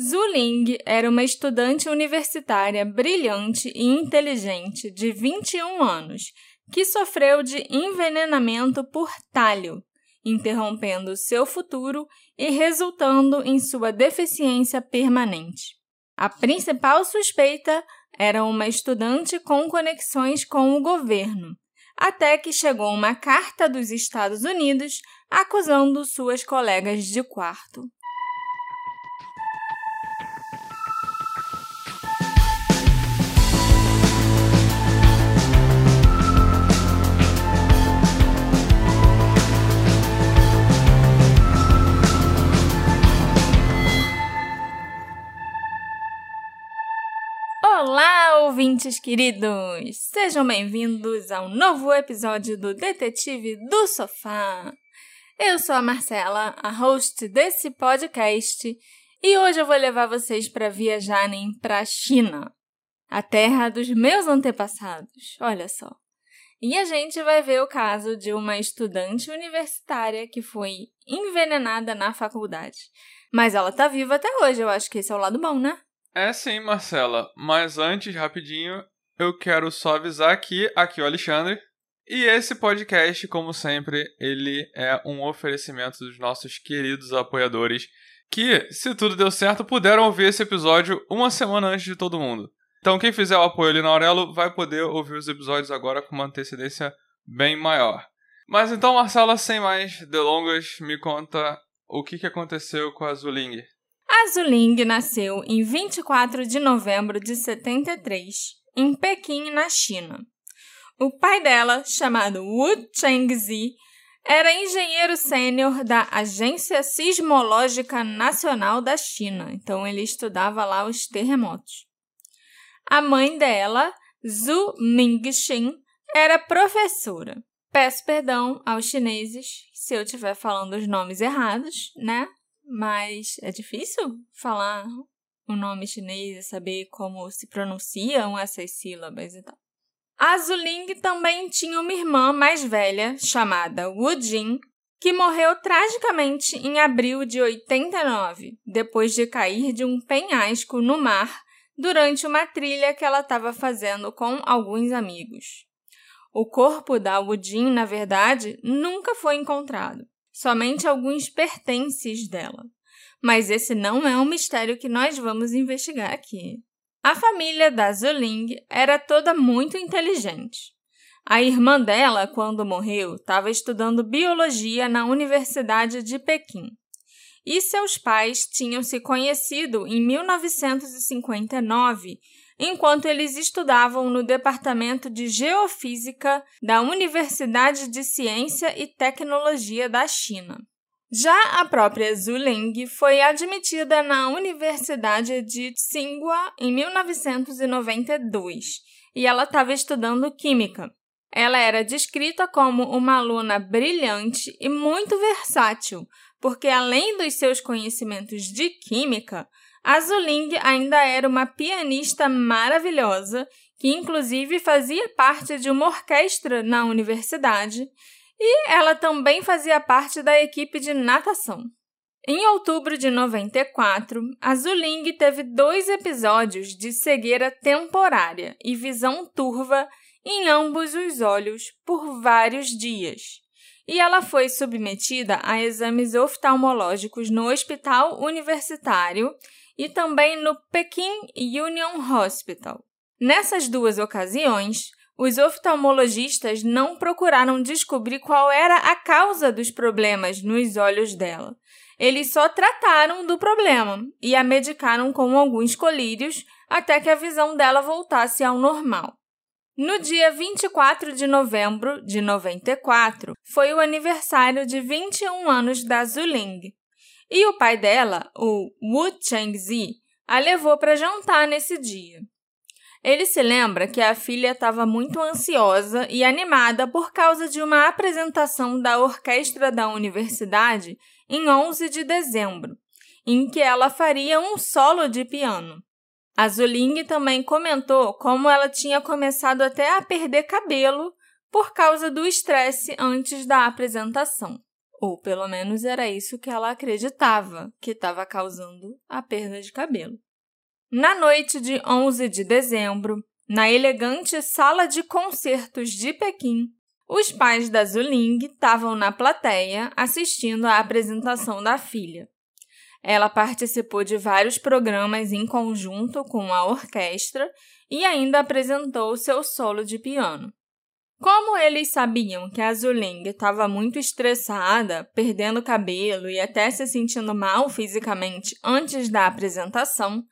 Zuling era uma estudante universitária brilhante e inteligente de 21 anos que sofreu de envenenamento por talho, interrompendo seu futuro e resultando em sua deficiência permanente. A principal suspeita era uma estudante com conexões com o governo, até que chegou uma carta dos Estados Unidos acusando suas colegas de quarto. Ouvintes queridos! Sejam bem-vindos a um novo episódio do Detetive do Sofá. Eu sou a Marcela, a host desse podcast, e hoje eu vou levar vocês para viajarem para a China, a terra dos meus antepassados. Olha só. E a gente vai ver o caso de uma estudante universitária que foi envenenada na faculdade. Mas ela tá viva até hoje, eu acho que esse é o lado bom, né? É sim, Marcela. Mas antes, rapidinho, eu quero só avisar que aqui é o Alexandre. E esse podcast, como sempre, ele é um oferecimento dos nossos queridos apoiadores que, se tudo deu certo, puderam ouvir esse episódio uma semana antes de todo mundo. Então, quem fizer o apoio ali na Aurelo vai poder ouvir os episódios agora com uma antecedência bem maior. Mas então, Marcela, sem mais delongas, me conta o que aconteceu com a Zuling. A Zuling nasceu em 24 de novembro de 73, em Pequim, na China. O pai dela, chamado Wu Chengzi, era engenheiro sênior da Agência Sismológica Nacional da China, então ele estudava lá os terremotos. A mãe dela, Zhu Mingxin, era professora. Peço perdão aos chineses se eu estiver falando os nomes errados, né? Mas é difícil falar o nome chinês e saber como se pronunciam essas sílabas e tal. A Zuling também tinha uma irmã mais velha, chamada Wu Jin, que morreu tragicamente em abril de 89, depois de cair de um penhasco no mar durante uma trilha que ela estava fazendo com alguns amigos. O corpo da Wu Jin, na verdade, nunca foi encontrado somente alguns pertences dela. Mas esse não é um mistério que nós vamos investigar aqui. A família da Zuling era toda muito inteligente. A irmã dela, quando morreu, estava estudando biologia na Universidade de Pequim. E seus pais tinham se conhecido em 1959 enquanto eles estudavam no Departamento de Geofísica da Universidade de Ciência e Tecnologia da China. Já a própria Zuling foi admitida na Universidade de Tsinghua em 1992 e ela estava estudando Química. Ela era descrita como uma aluna brilhante e muito versátil, porque além dos seus conhecimentos de química, a Zuling ainda era uma pianista maravilhosa, que inclusive fazia parte de uma orquestra na universidade, e ela também fazia parte da equipe de natação. Em outubro de 94, a Zuling teve dois episódios de cegueira temporária e visão turva em ambos os olhos por vários dias. E ela foi submetida a exames oftalmológicos no hospital universitário e também no Peking Union Hospital. Nessas duas ocasiões, os oftalmologistas não procuraram descobrir qual era a causa dos problemas nos olhos dela. Eles só trataram do problema e a medicaram com alguns colírios até que a visão dela voltasse ao normal. No dia 24 de novembro de 94, foi o aniversário de 21 anos da Zuling, e o pai dela, o Wu Chengzi, a levou para jantar nesse dia. Ele se lembra que a filha estava muito ansiosa e animada por causa de uma apresentação da orquestra da universidade em 11 de dezembro, em que ela faria um solo de piano. A Zuling também comentou como ela tinha começado até a perder cabelo por causa do estresse antes da apresentação. Ou pelo menos era isso que ela acreditava que estava causando a perda de cabelo. Na noite de 11 de dezembro, na elegante sala de concertos de Pequim, os pais da Zuling estavam na plateia assistindo à apresentação da filha. Ela participou de vários programas em conjunto com a orquestra e ainda apresentou seu solo de piano. Como eles sabiam que a Zuling estava muito estressada, perdendo cabelo e até se sentindo mal fisicamente antes da apresentação,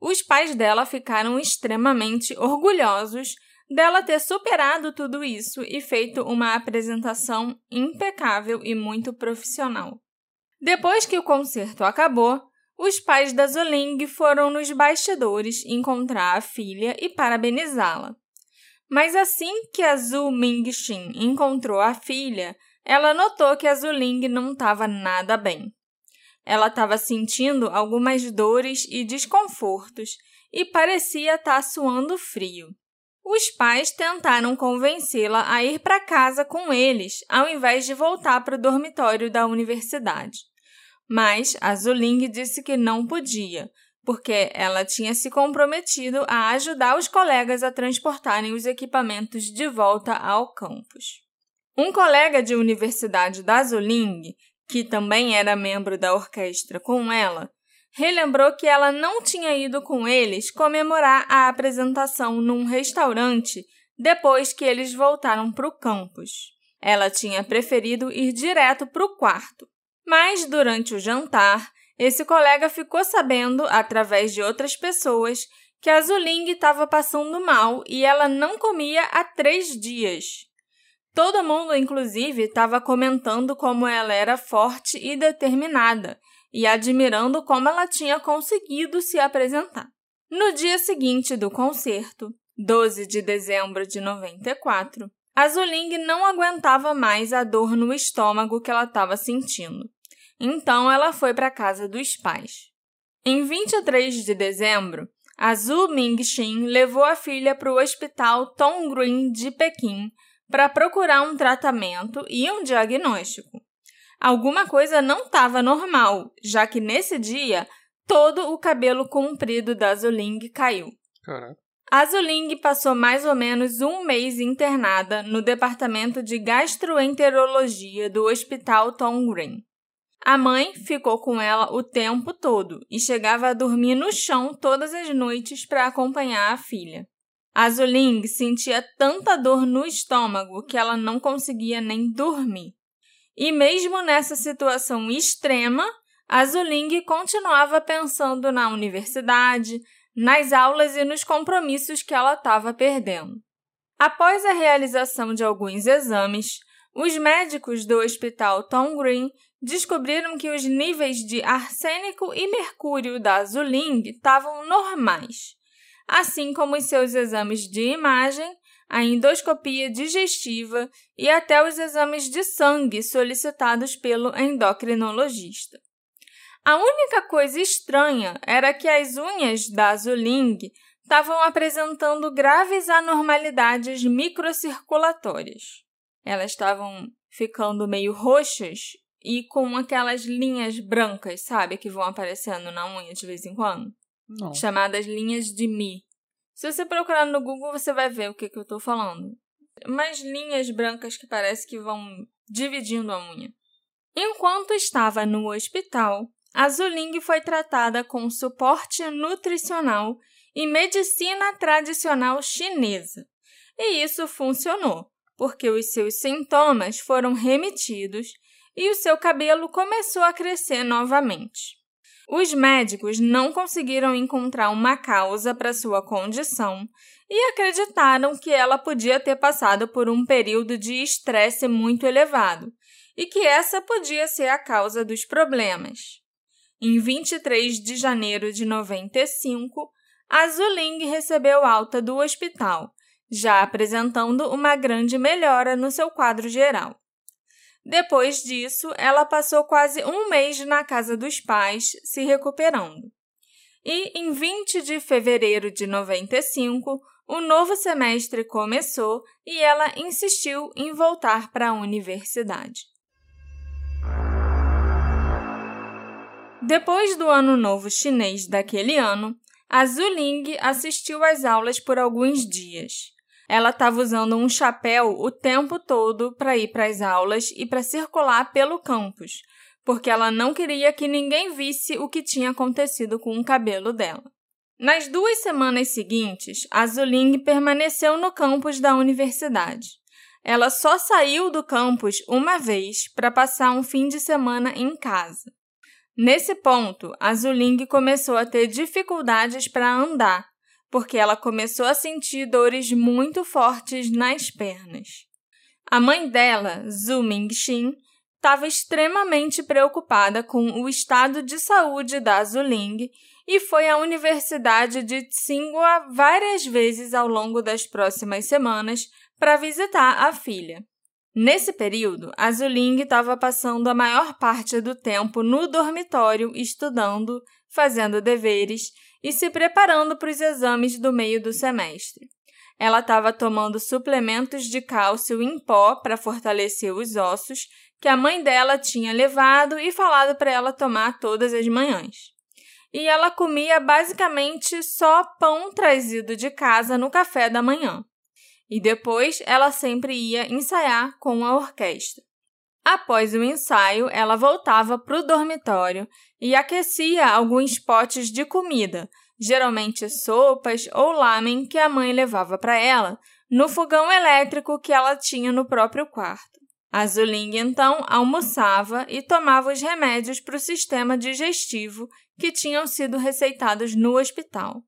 os pais dela ficaram extremamente orgulhosos dela ter superado tudo isso e feito uma apresentação impecável e muito profissional. Depois que o concerto acabou, os pais da Zuling foram nos bastidores encontrar a filha e parabenizá-la. Mas assim que a Zhu Mingxin encontrou a filha, ela notou que a Zuling não estava nada bem. Ela estava sentindo algumas dores e desconfortos e parecia estar tá suando frio. Os pais tentaram convencê-la a ir para casa com eles, ao invés de voltar para o dormitório da universidade. Mas a Zuling disse que não podia, porque ela tinha se comprometido a ajudar os colegas a transportarem os equipamentos de volta ao campus. Um colega de universidade da Zuling, que também era membro da orquestra com ela, relembrou que ela não tinha ido com eles comemorar a apresentação num restaurante depois que eles voltaram para o campus. Ela tinha preferido ir direto para o quarto. Mas durante o jantar, esse colega ficou sabendo, através de outras pessoas, que a Zuling estava passando mal e ela não comia há três dias. Todo mundo, inclusive, estava comentando como ela era forte e determinada e admirando como ela tinha conseguido se apresentar. No dia seguinte do concerto, 12 de dezembro de 94, a Zuling não aguentava mais a dor no estômago que ela estava sentindo. Então ela foi para a casa dos pais. Em 23 de dezembro, a Zhu Mingxin levou a filha para o hospital Tom Green de Pequim para procurar um tratamento e um diagnóstico. Alguma coisa não estava normal, já que nesse dia todo o cabelo comprido da Zuling caiu. Caraca. A Zuling passou mais ou menos um mês internada no departamento de gastroenterologia do Hospital Tom Green. A mãe ficou com ela o tempo todo e chegava a dormir no chão todas as noites para acompanhar a filha. A Zuling sentia tanta dor no estômago que ela não conseguia nem dormir. E mesmo nessa situação extrema, a Zuling continuava pensando na universidade, nas aulas e nos compromissos que ela estava perdendo. Após a realização de alguns exames, os médicos do Hospital Tom Green descobriram que os níveis de arsênico e mercúrio da Zuling estavam normais, assim como os seus exames de imagem, a endoscopia digestiva e até os exames de sangue solicitados pelo endocrinologista. A única coisa estranha era que as unhas da Zuling estavam apresentando graves anormalidades microcirculatórias. Elas estavam ficando meio roxas e com aquelas linhas brancas, sabe? Que vão aparecendo na unha de vez em quando. Não. Chamadas linhas de Mi. Se você procurar no Google, você vai ver o que, que eu tô falando. Umas linhas brancas que parece que vão dividindo a unha. Enquanto estava no hospital, a Zuling foi tratada com suporte nutricional e medicina tradicional chinesa. E isso funcionou, porque os seus sintomas foram remitidos e o seu cabelo começou a crescer novamente. Os médicos não conseguiram encontrar uma causa para sua condição e acreditaram que ela podia ter passado por um período de estresse muito elevado e que essa podia ser a causa dos problemas. Em 23 de janeiro de 95, a Zuling recebeu alta do hospital, já apresentando uma grande melhora no seu quadro geral. Depois disso, ela passou quase um mês na casa dos pais, se recuperando. E em 20 de fevereiro de 95, o novo semestre começou e ela insistiu em voltar para a universidade. Depois do Ano Novo Chinês daquele ano, a Zuling assistiu às aulas por alguns dias. Ela estava usando um chapéu o tempo todo para ir para as aulas e para circular pelo campus, porque ela não queria que ninguém visse o que tinha acontecido com o cabelo dela. Nas duas semanas seguintes, a Zuling permaneceu no campus da universidade. Ela só saiu do campus uma vez para passar um fim de semana em casa. Nesse ponto, a Zuling começou a ter dificuldades para andar, porque ela começou a sentir dores muito fortes nas pernas. A mãe dela, Zhu Mingxin, estava extremamente preocupada com o estado de saúde da Zuling e foi à Universidade de Tsinghua várias vezes ao longo das próximas semanas para visitar a filha. Nesse período, a Zuling estava passando a maior parte do tempo no dormitório estudando, fazendo deveres e se preparando para os exames do meio do semestre. Ela estava tomando suplementos de cálcio em pó para fortalecer os ossos que a mãe dela tinha levado e falado para ela tomar todas as manhãs e ela comia basicamente só pão trazido de casa no café da manhã. E depois ela sempre ia ensaiar com a orquestra. Após o ensaio, ela voltava para o dormitório e aquecia alguns potes de comida, geralmente sopas ou lamen que a mãe levava para ela, no fogão elétrico que ela tinha no próprio quarto. A Zuling então almoçava e tomava os remédios para o sistema digestivo que tinham sido receitados no hospital.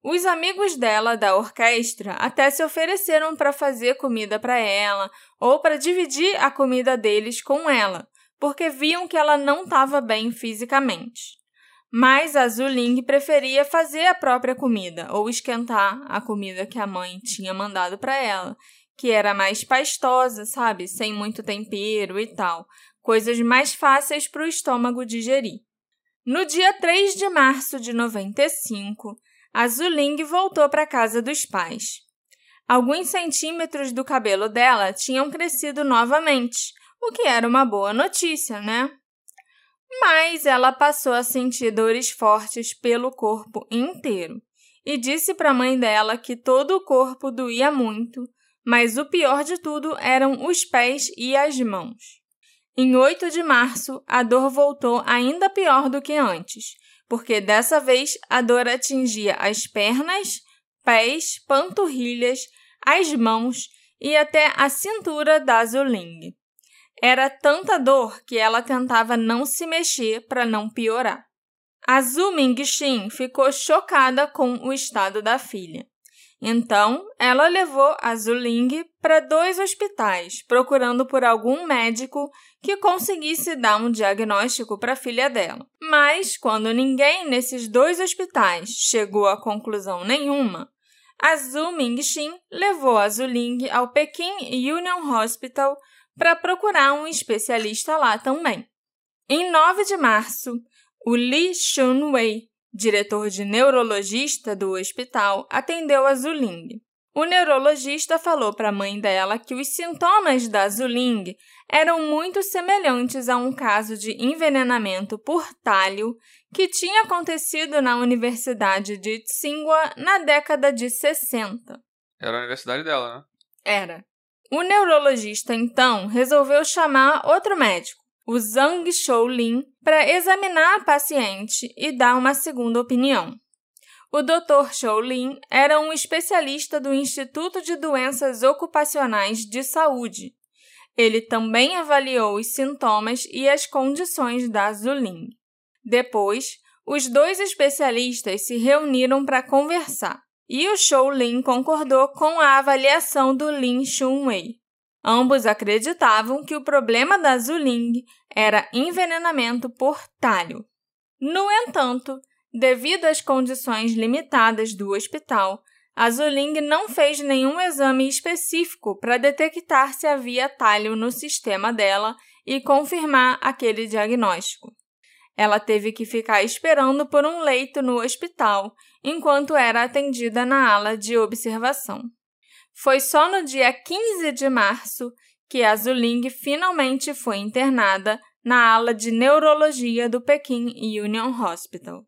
Os amigos dela da orquestra até se ofereceram para fazer comida para ela ou para dividir a comida deles com ela, porque viam que ela não estava bem fisicamente. Mas a Zuling preferia fazer a própria comida ou esquentar a comida que a mãe tinha mandado para ela que era mais pastosa, sabe? Sem muito tempero e tal. Coisas mais fáceis para o estômago digerir. No dia 3 de março de 95, a Zuling voltou para casa dos pais. Alguns centímetros do cabelo dela tinham crescido novamente, o que era uma boa notícia, né? Mas ela passou a sentir dores fortes pelo corpo inteiro e disse para a mãe dela que todo o corpo doía muito mas o pior de tudo eram os pés e as mãos. Em 8 de março, a dor voltou ainda pior do que antes, porque dessa vez a dor atingia as pernas, pés, panturrilhas, as mãos e até a cintura da Zuling. Era tanta dor que ela tentava não se mexer para não piorar. A Zhu Mingxin ficou chocada com o estado da filha. Então, ela levou a Zuling para dois hospitais, procurando por algum médico que conseguisse dar um diagnóstico para a filha dela. Mas, quando ninguém nesses dois hospitais chegou a conclusão nenhuma, a Zhu Mingxin levou a Zuling ao Peking Union Hospital para procurar um especialista lá também. Em 9 de março, o Li Shunwei diretor de neurologista do hospital, atendeu a Zuling. O neurologista falou para a mãe dela que os sintomas da Zuling eram muito semelhantes a um caso de envenenamento por talho que tinha acontecido na Universidade de Tsinghua na década de 60. Era a universidade dela, né? Era. O neurologista então resolveu chamar outro médico, o Zhang Shoulin para examinar a paciente e dar uma segunda opinião. O Dr. Shoulin era um especialista do Instituto de Doenças Ocupacionais de Saúde. Ele também avaliou os sintomas e as condições da Zulin. Depois, os dois especialistas se reuniram para conversar e o Shoulin concordou com a avaliação do Lin Shunwei. Ambos acreditavam que o problema da Zuling era envenenamento por talho. No entanto, devido às condições limitadas do hospital, a Zuling não fez nenhum exame específico para detectar se havia talho no sistema dela e confirmar aquele diagnóstico. Ela teve que ficar esperando por um leito no hospital enquanto era atendida na ala de observação. Foi só no dia 15 de março que a Zuling finalmente foi internada na ala de neurologia do Pequim Union Hospital.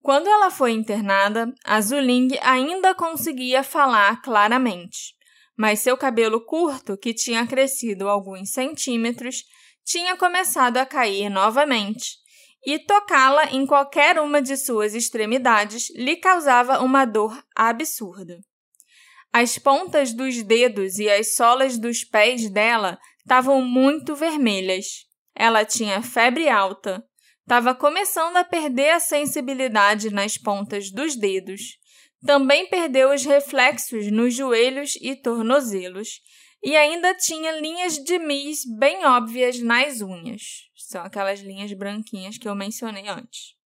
Quando ela foi internada, a Zuling ainda conseguia falar claramente, mas seu cabelo curto, que tinha crescido alguns centímetros, tinha começado a cair novamente, e tocá-la em qualquer uma de suas extremidades lhe causava uma dor absurda. As pontas dos dedos e as solas dos pés dela estavam muito vermelhas. Ela tinha febre alta, estava começando a perder a sensibilidade nas pontas dos dedos. Também perdeu os reflexos nos joelhos e tornozelos e ainda tinha linhas de mis bem óbvias nas unhas. São aquelas linhas branquinhas que eu mencionei antes.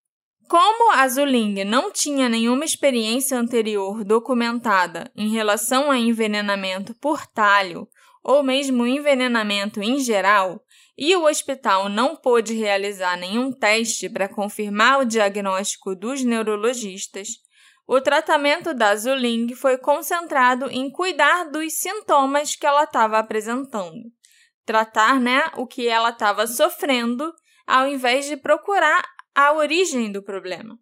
Como a Zuling não tinha nenhuma experiência anterior documentada em relação a envenenamento por talho ou mesmo envenenamento em geral, e o hospital não pôde realizar nenhum teste para confirmar o diagnóstico dos neurologistas, o tratamento da Zuling foi concentrado em cuidar dos sintomas que ela estava apresentando. Tratar né, o que ela estava sofrendo, ao invés de procurar a origem do problema.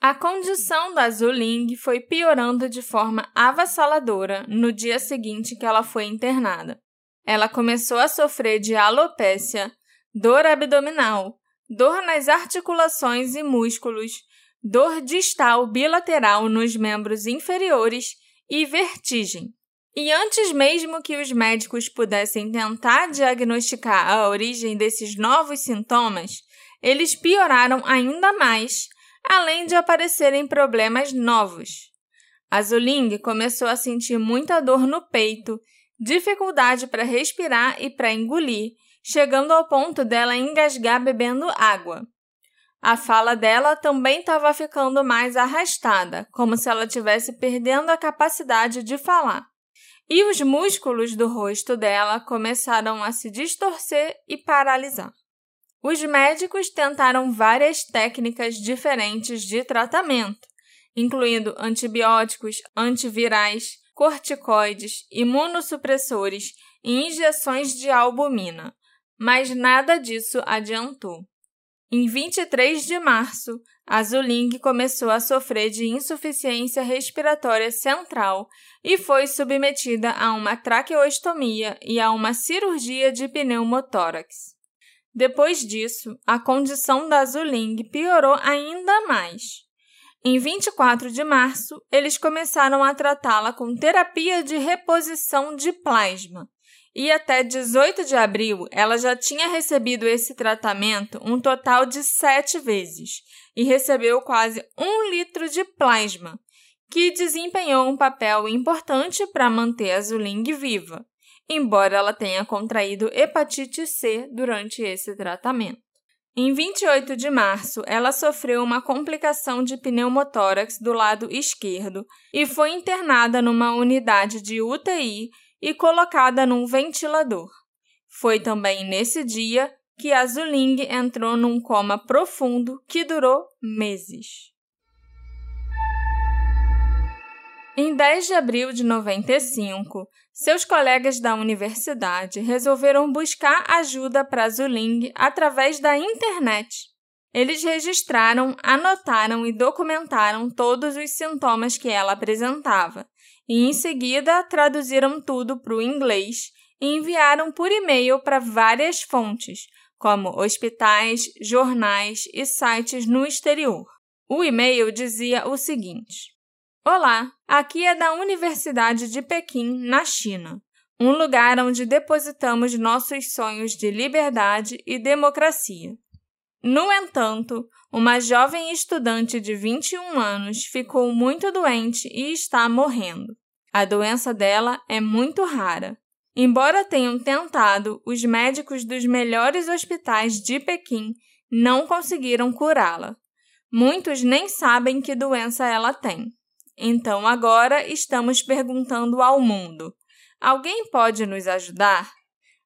A condição da Zuling foi piorando de forma avassaladora no dia seguinte que ela foi internada. Ela começou a sofrer de alopécia, dor abdominal, dor nas articulações e músculos, dor distal bilateral nos membros inferiores e vertigem. E antes mesmo que os médicos pudessem tentar diagnosticar a origem desses novos sintomas, eles pioraram ainda mais, além de aparecerem problemas novos. A Zuling começou a sentir muita dor no peito, dificuldade para respirar e para engolir, chegando ao ponto dela engasgar bebendo água. A fala dela também estava ficando mais arrastada, como se ela estivesse perdendo a capacidade de falar. E os músculos do rosto dela começaram a se distorcer e paralisar. Os médicos tentaram várias técnicas diferentes de tratamento, incluindo antibióticos, antivirais, corticoides, imunossupressores e injeções de albumina, mas nada disso adiantou. Em 23 de março, a Zuling começou a sofrer de insuficiência respiratória central e foi submetida a uma traqueostomia e a uma cirurgia de pneumotórax. Depois disso, a condição da Zuling piorou ainda mais. Em 24 de março, eles começaram a tratá-la com terapia de reposição de plasma. E até 18 de abril, ela já tinha recebido esse tratamento um total de sete vezes e recebeu quase um litro de plasma, que desempenhou um papel importante para manter a Zuling viva embora ela tenha contraído hepatite C durante esse tratamento. Em 28 de março, ela sofreu uma complicação de pneumotórax do lado esquerdo e foi internada numa unidade de UTI e colocada num ventilador. Foi também nesse dia que a Zuling entrou num coma profundo que durou meses. Em 10 de abril de 95, seus colegas da universidade resolveram buscar ajuda para Zuling através da internet. Eles registraram, anotaram e documentaram todos os sintomas que ela apresentava e, em seguida, traduziram tudo para o inglês e enviaram por e-mail para várias fontes, como hospitais, jornais e sites no exterior. O e-mail dizia o seguinte: Olá, aqui é da Universidade de Pequim, na China, um lugar onde depositamos nossos sonhos de liberdade e democracia. No entanto, uma jovem estudante de 21 anos ficou muito doente e está morrendo. A doença dela é muito rara. Embora tenham tentado, os médicos dos melhores hospitais de Pequim não conseguiram curá-la. Muitos nem sabem que doença ela tem. Então agora estamos perguntando ao mundo: alguém pode nos ajudar?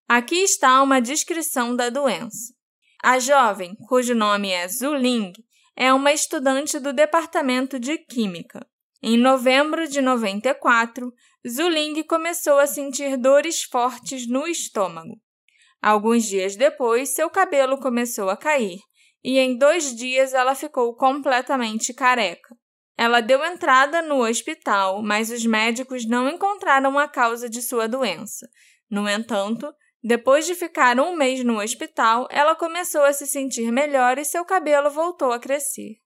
Aqui está uma descrição da doença. A jovem, cujo nome é Zuling, é uma estudante do Departamento de Química. Em novembro de 94, Zuling começou a sentir dores fortes no estômago. Alguns dias depois, seu cabelo começou a cair e em dois dias ela ficou completamente careca. Ela deu entrada no hospital, mas os médicos não encontraram a causa de sua doença. No entanto, depois de ficar um mês no hospital, ela começou a se sentir melhor e seu cabelo voltou a crescer.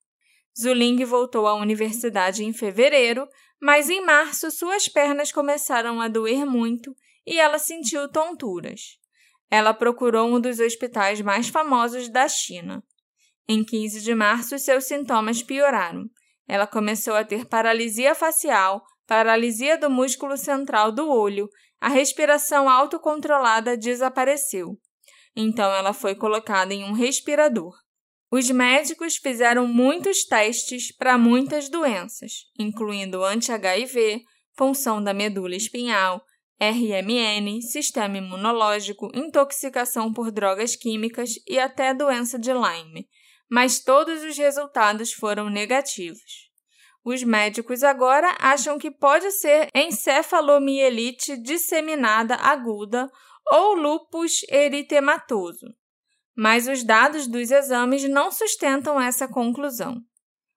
Zuling voltou à universidade em fevereiro, mas em março suas pernas começaram a doer muito e ela sentiu tonturas. Ela procurou um dos hospitais mais famosos da China. Em 15 de março, seus sintomas pioraram. Ela começou a ter paralisia facial, paralisia do músculo central do olho, a respiração autocontrolada desapareceu. Então ela foi colocada em um respirador. Os médicos fizeram muitos testes para muitas doenças, incluindo anti-HIV, punção da medula espinhal, RMN, sistema imunológico, intoxicação por drogas químicas e até doença de Lyme, mas todos os resultados foram negativos. Os médicos agora acham que pode ser encefalomielite disseminada aguda ou lúpus eritematoso, mas os dados dos exames não sustentam essa conclusão.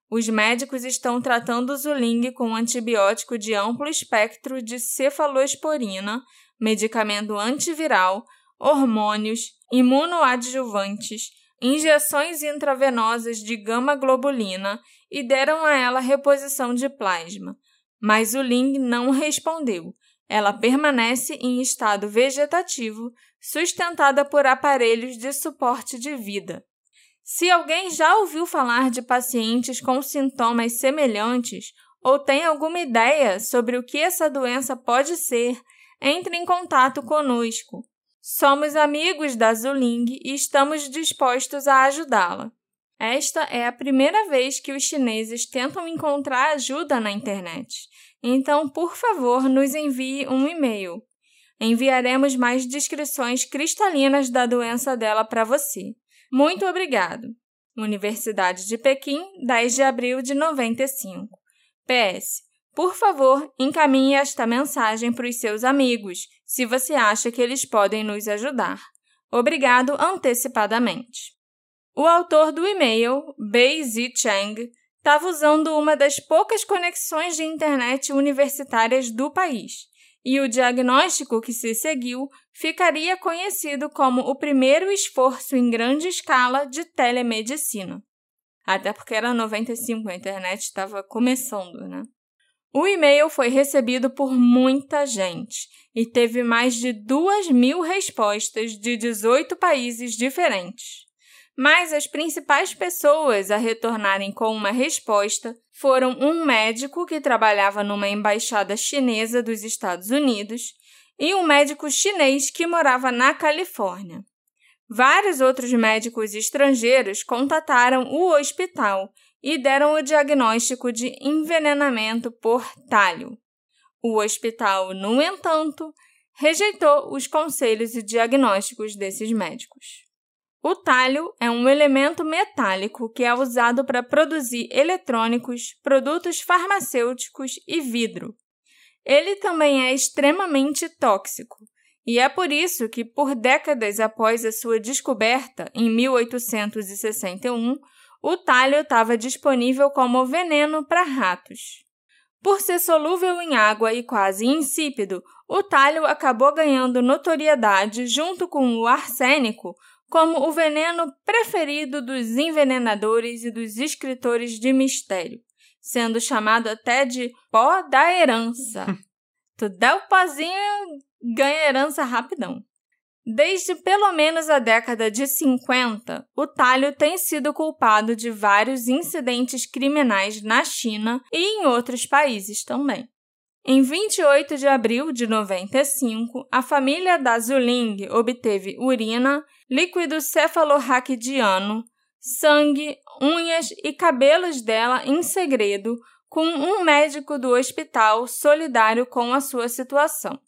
Os médicos estão tratando o Zuling com antibiótico de amplo espectro de cefalosporina, medicamento antiviral, hormônios, imunoadjuvantes, injeções intravenosas de gama-globulina e deram a ela reposição de plasma. Mas o Ling não respondeu. Ela permanece em estado vegetativo, sustentada por aparelhos de suporte de vida. Se alguém já ouviu falar de pacientes com sintomas semelhantes ou tem alguma ideia sobre o que essa doença pode ser, entre em contato conosco. Somos amigos da Zuling e estamos dispostos a ajudá-la. Esta é a primeira vez que os chineses tentam encontrar ajuda na internet. Então, por favor, nos envie um e-mail. Enviaremos mais descrições cristalinas da doença dela para você. Muito obrigado. Universidade de Pequim, 10 de abril de 95. PS. Por favor, encaminhe esta mensagem para os seus amigos, se você acha que eles podem nos ajudar. Obrigado antecipadamente. O autor do e-mail, Bei Zi Cheng, estava usando uma das poucas conexões de internet universitárias do país e o diagnóstico que se seguiu ficaria conhecido como o primeiro esforço em grande escala de telemedicina. Até porque era 95, a internet estava começando, né? O e-mail foi recebido por muita gente e teve mais de 2 mil respostas de 18 países diferentes. Mas as principais pessoas a retornarem com uma resposta foram um médico que trabalhava numa embaixada chinesa dos Estados Unidos e um médico chinês que morava na Califórnia. Vários outros médicos estrangeiros contataram o hospital e deram o diagnóstico de envenenamento por talho. O hospital, no entanto, rejeitou os conselhos e diagnósticos desses médicos. O talho é um elemento metálico que é usado para produzir eletrônicos, produtos farmacêuticos e vidro. Ele também é extremamente tóxico, e é por isso que, por décadas após a sua descoberta, em 1861, o talho estava disponível como veneno para ratos. Por ser solúvel em água e quase insípido, o talho acabou ganhando notoriedade junto com o arsênico como o veneno preferido dos envenenadores e dos escritores de mistério, sendo chamado até de pó da herança. tu dá o pozinho, ganha herança rapidão. Desde pelo menos a década de 50, o talho tem sido culpado de vários incidentes criminais na China e em outros países também. Em 28 de abril de 95, a família da Zuling obteve urina, líquido cefalorraquidiano, sangue, unhas e cabelos dela em segredo, com um médico do hospital solidário com a sua situação.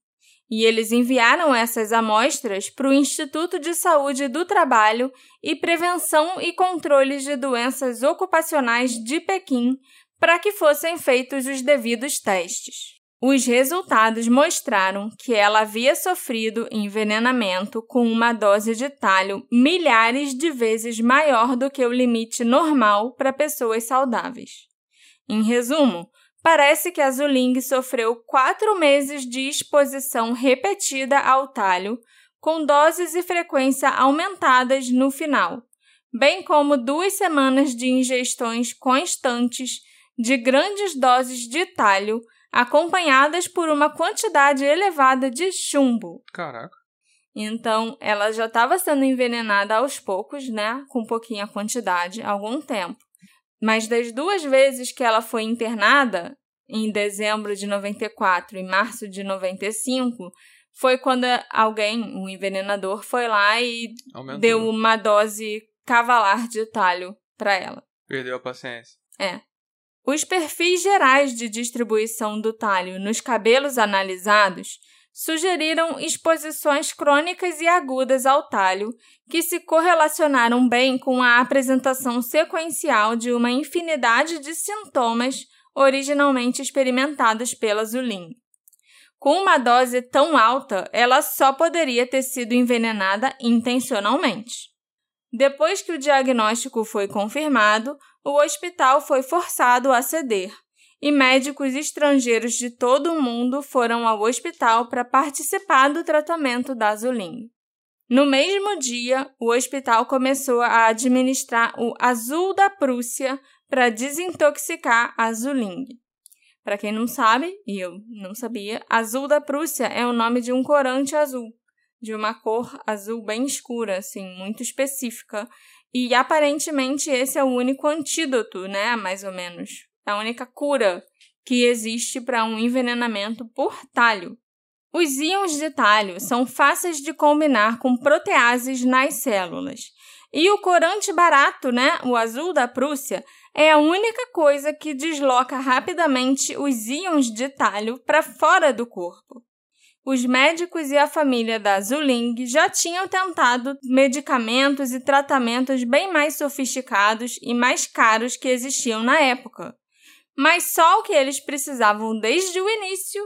E eles enviaram essas amostras para o Instituto de Saúde do Trabalho e Prevenção e Controle de Doenças Ocupacionais de Pequim para que fossem feitos os devidos testes. Os resultados mostraram que ela havia sofrido envenenamento com uma dose de talho milhares de vezes maior do que o limite normal para pessoas saudáveis. Em resumo, parece que a Zuling sofreu quatro meses de exposição repetida ao talho, com doses e frequência aumentadas no final, bem como duas semanas de ingestões constantes de grandes doses de talho acompanhadas por uma quantidade elevada de chumbo. Caraca. Então, ela já estava sendo envenenada aos poucos, né? Com pouquinha quantidade, algum tempo. Mas das duas vezes que ela foi internada, em dezembro de 94 e março de 95, foi quando alguém, um envenenador, foi lá e Aumentou. deu uma dose cavalar de talho para ela. Perdeu a paciência. É. Os perfis gerais de distribuição do talho nos cabelos analisados sugeriram exposições crônicas e agudas ao talho, que se correlacionaram bem com a apresentação sequencial de uma infinidade de sintomas originalmente experimentados pela Zulin. Com uma dose tão alta, ela só poderia ter sido envenenada intencionalmente. Depois que o diagnóstico foi confirmado, o hospital foi forçado a ceder e médicos estrangeiros de todo o mundo foram ao hospital para participar do tratamento da Zuling. No mesmo dia, o hospital começou a administrar o azul da Prússia para desintoxicar a Zuling. Para quem não sabe, e eu não sabia, azul da Prússia é o nome de um corante azul, de uma cor azul bem escura, assim, muito específica, e aparentemente esse é o único antídoto, né? Mais ou menos. A única cura que existe para um envenenamento por talho. Os íons de talho são fáceis de combinar com proteases nas células. E o corante barato, né, o azul da Prússia, é a única coisa que desloca rapidamente os íons de talho para fora do corpo os médicos e a família da Zuling já tinham tentado medicamentos e tratamentos bem mais sofisticados e mais caros que existiam na época. Mas só o que eles precisavam desde o início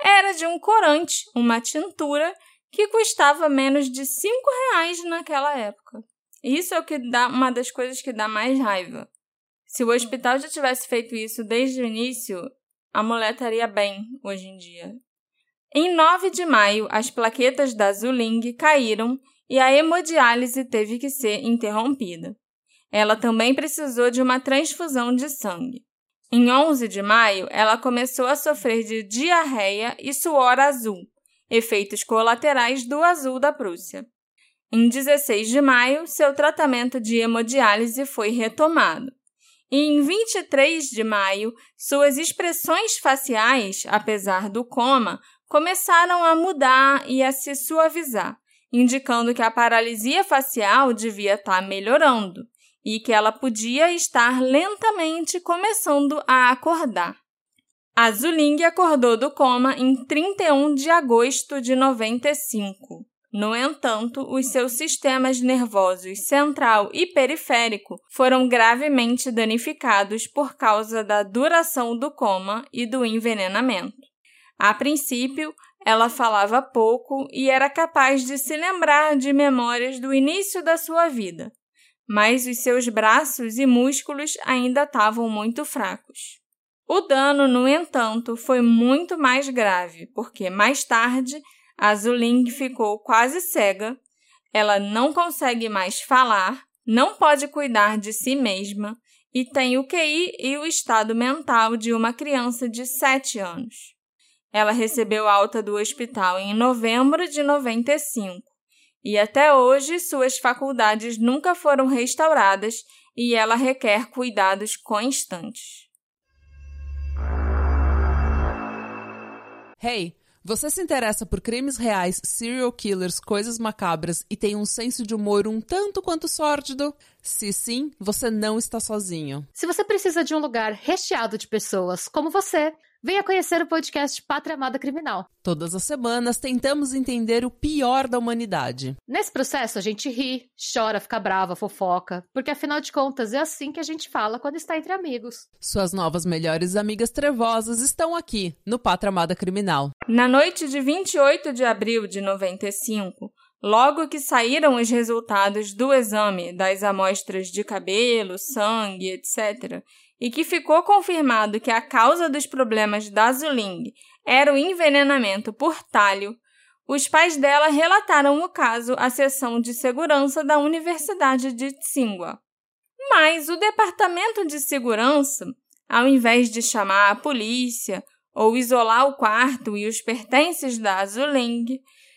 era de um corante, uma tintura, que custava menos de 5 reais naquela época. Isso é o que dá uma das coisas que dá mais raiva. Se o hospital já tivesse feito isso desde o início, a mulher estaria bem hoje em dia. Em 9 de maio, as plaquetas da Zuling caíram e a hemodiálise teve que ser interrompida. Ela também precisou de uma transfusão de sangue. Em 11 de maio, ela começou a sofrer de diarreia e suor azul, efeitos colaterais do azul da Prússia. Em 16 de maio, seu tratamento de hemodiálise foi retomado. E em 23 de maio, suas expressões faciais, apesar do coma, começaram a mudar e a se suavizar, indicando que a paralisia facial devia estar melhorando e que ela podia estar lentamente começando a acordar. A Zuling acordou do coma em 31 de agosto de 95. No entanto, os seus sistemas nervosos central e periférico foram gravemente danificados por causa da duração do coma e do envenenamento. A princípio, ela falava pouco e era capaz de se lembrar de memórias do início da sua vida, mas os seus braços e músculos ainda estavam muito fracos. O dano, no entanto, foi muito mais grave, porque mais tarde a Zuling ficou quase cega, ela não consegue mais falar, não pode cuidar de si mesma e tem o QI e o estado mental de uma criança de 7 anos. Ela recebeu alta do hospital em novembro de 95 e até hoje suas faculdades nunca foram restauradas e ela requer cuidados constantes. Hey, você se interessa por crimes reais, serial killers, coisas macabras e tem um senso de humor um tanto quanto sórdido? Se sim, você não está sozinho. Se você precisa de um lugar recheado de pessoas como você Venha conhecer o podcast Pátria Amada Criminal. Todas as semanas tentamos entender o pior da humanidade. Nesse processo a gente ri, chora, fica brava, fofoca, porque afinal de contas é assim que a gente fala quando está entre amigos. Suas novas melhores amigas trevosas estão aqui no Pátria Amada Criminal. Na noite de 28 de abril de 95, logo que saíram os resultados do exame das amostras de cabelo, sangue, etc., e que ficou confirmado que a causa dos problemas da Zuling era o envenenamento por talho, os pais dela relataram o caso à seção de segurança da Universidade de Tsinghua. Mas o departamento de segurança, ao invés de chamar a polícia ou isolar o quarto e os pertences da Zuling,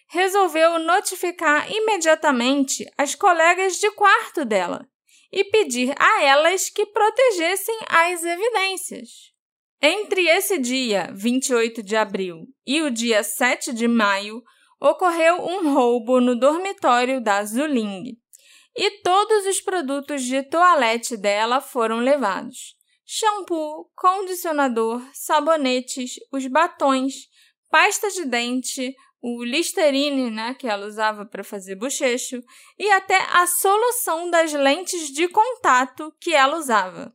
resolveu notificar imediatamente as colegas de quarto dela, e pedir a elas que protegessem as evidências. Entre esse dia, 28 de abril, e o dia 7 de maio, ocorreu um roubo no dormitório da Zuling e todos os produtos de toalete dela foram levados: shampoo, condicionador, sabonetes, os batons, pasta de dente, o Listerine, né, que ela usava para fazer bochecho, e até a solução das lentes de contato que ela usava.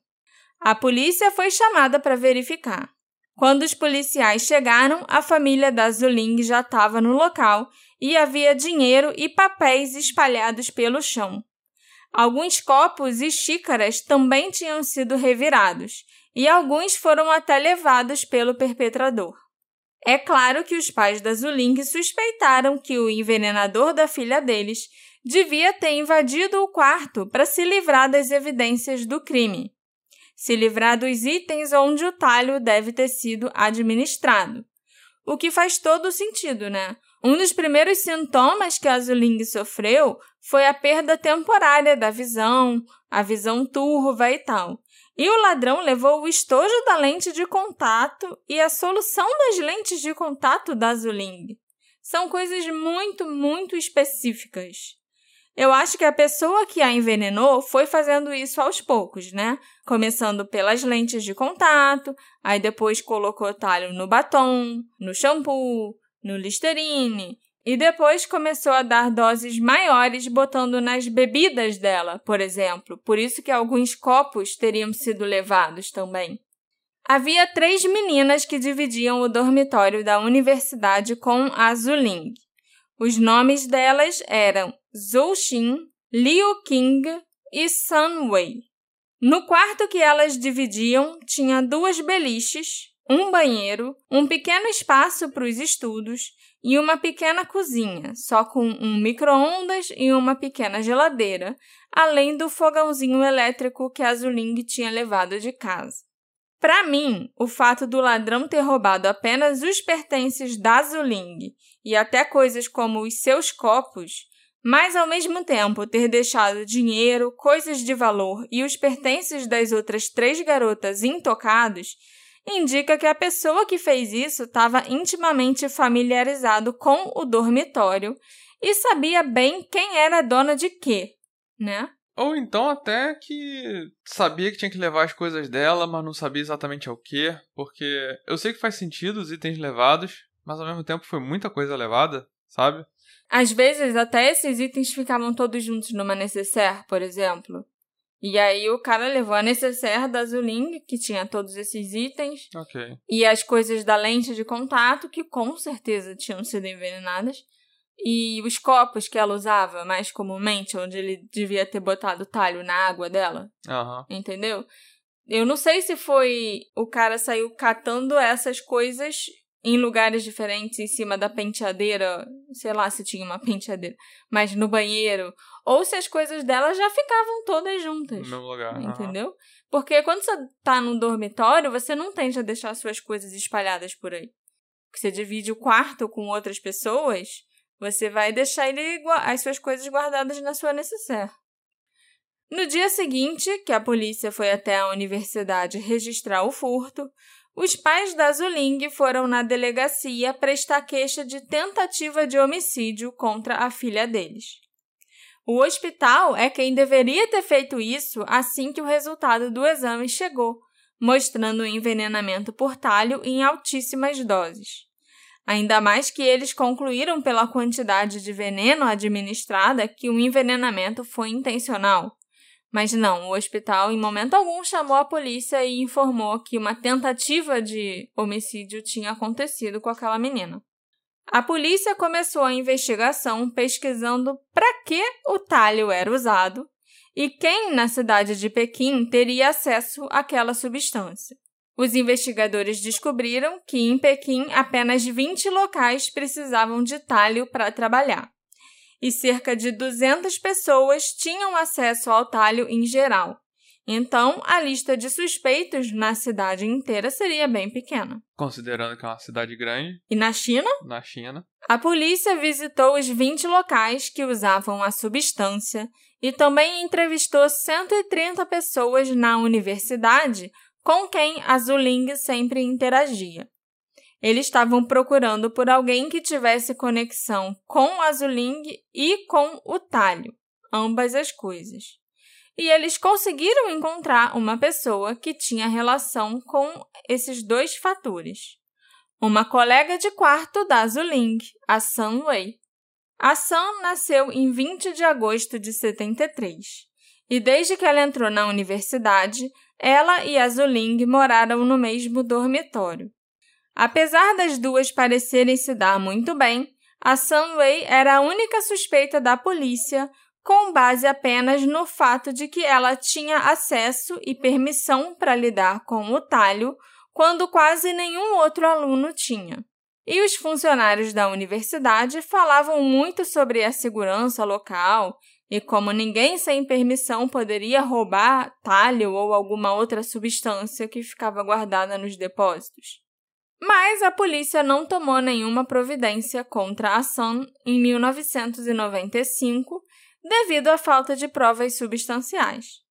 A polícia foi chamada para verificar. Quando os policiais chegaram, a família da Zuling já estava no local e havia dinheiro e papéis espalhados pelo chão. Alguns copos e xícaras também tinham sido revirados, e alguns foram até levados pelo perpetrador. É claro que os pais da Zuling suspeitaram que o envenenador da filha deles devia ter invadido o quarto para se livrar das evidências do crime, se livrar dos itens onde o talho deve ter sido administrado. O que faz todo sentido, né? Um dos primeiros sintomas que a Zuling sofreu foi a perda temporária da visão, a visão turva e tal. E o ladrão levou o estojo da lente de contato e a solução das lentes de contato da Zuling. São coisas muito, muito específicas. Eu acho que a pessoa que a envenenou foi fazendo isso aos poucos, né? Começando pelas lentes de contato, aí depois colocou talho no batom, no shampoo, no Listerine, e depois começou a dar doses maiores botando nas bebidas dela, por exemplo. Por isso que alguns copos teriam sido levados também. Havia três meninas que dividiam o dormitório da universidade com a Zuling. Os nomes delas eram Zhou Xin, Liu Qing e Sun Wei. No quarto que elas dividiam tinha duas beliches, um banheiro, um pequeno espaço para os estudos e uma pequena cozinha, só com um micro-ondas e uma pequena geladeira, além do fogãozinho elétrico que a Zuling tinha levado de casa. Para mim, o fato do ladrão ter roubado apenas os pertences da Zuling e até coisas como os seus copos, mas ao mesmo tempo ter deixado dinheiro, coisas de valor e os pertences das outras três garotas intocados, indica que a pessoa que fez isso estava intimamente familiarizado com o dormitório e sabia bem quem era dona de quê, né? Ou então até que sabia que tinha que levar as coisas dela, mas não sabia exatamente ao que, porque eu sei que faz sentido os itens levados, mas ao mesmo tempo foi muita coisa levada, sabe? Às vezes até esses itens ficavam todos juntos numa necessaire, por exemplo. E aí o cara levou a necessaire da Zuling, que tinha todos esses itens. Ok. E as coisas da lente de contato, que com certeza tinham sido envenenadas. E os copos que ela usava mais comumente, onde ele devia ter botado talho na água dela. Aham. Entendeu? Eu não sei se foi o cara saiu catando essas coisas em lugares diferentes, em cima da penteadeira, sei lá se tinha uma penteadeira, mas no banheiro, ou se as coisas dela já ficavam todas juntas. No meu lugar. Entendeu? Porque quando você tá num dormitório, você não tende a deixar suas coisas espalhadas por aí. Porque você divide o quarto com outras pessoas, você vai deixar ele as suas coisas guardadas na sua necessaire. No dia seguinte, que a polícia foi até a universidade registrar o furto, os pais da Zuling foram na delegacia prestar queixa de tentativa de homicídio contra a filha deles. O hospital é quem deveria ter feito isso assim que o resultado do exame chegou, mostrando o envenenamento por talho em altíssimas doses. Ainda mais que eles concluíram pela quantidade de veneno administrada que o envenenamento foi intencional. Mas não, o hospital em momento algum chamou a polícia e informou que uma tentativa de homicídio tinha acontecido com aquela menina. A polícia começou a investigação pesquisando para que o talho era usado e quem na cidade de Pequim teria acesso àquela substância. Os investigadores descobriram que em Pequim apenas 20 locais precisavam de talho para trabalhar e cerca de 200 pessoas tinham acesso ao talho em geral. Então, a lista de suspeitos na cidade inteira seria bem pequena. Considerando que é uma cidade grande. E na China? Na China. A polícia visitou os 20 locais que usavam a substância e também entrevistou 130 pessoas na universidade com quem a Zuling sempre interagia. Eles estavam procurando por alguém que tivesse conexão com a Zuling e com o talho, ambas as coisas. E eles conseguiram encontrar uma pessoa que tinha relação com esses dois fatores. Uma colega de quarto da Zuling, a Sun Wei. A Sun nasceu em 20 de agosto de 73 e desde que ela entrou na universidade, ela e a Zuling moraram no mesmo dormitório. Apesar das duas parecerem se dar muito bem, a Sunway era a única suspeita da polícia, com base apenas no fato de que ela tinha acesso e permissão para lidar com o talho, quando quase nenhum outro aluno tinha. E os funcionários da universidade falavam muito sobre a segurança local e como ninguém sem permissão poderia roubar talho ou alguma outra substância que ficava guardada nos depósitos. Mas a polícia não tomou nenhuma providência contra a Sun em 1995 devido à falta de provas substanciais.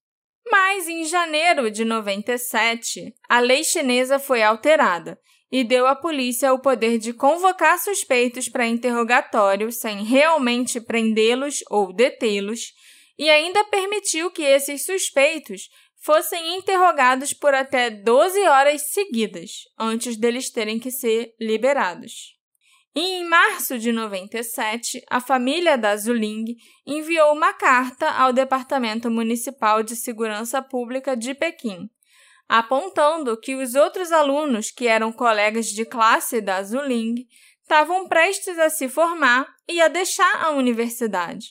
Mas em janeiro de 97, a lei chinesa foi alterada e deu à polícia o poder de convocar suspeitos para interrogatório sem realmente prendê-los ou detê-los, e ainda permitiu que esses suspeitos fossem interrogados por até 12 horas seguidas, antes deles terem que ser liberados. E em março de 97, a família da Zuling enviou uma carta ao Departamento Municipal de Segurança Pública de Pequim, apontando que os outros alunos que eram colegas de classe da Zuling estavam prestes a se formar e a deixar a universidade.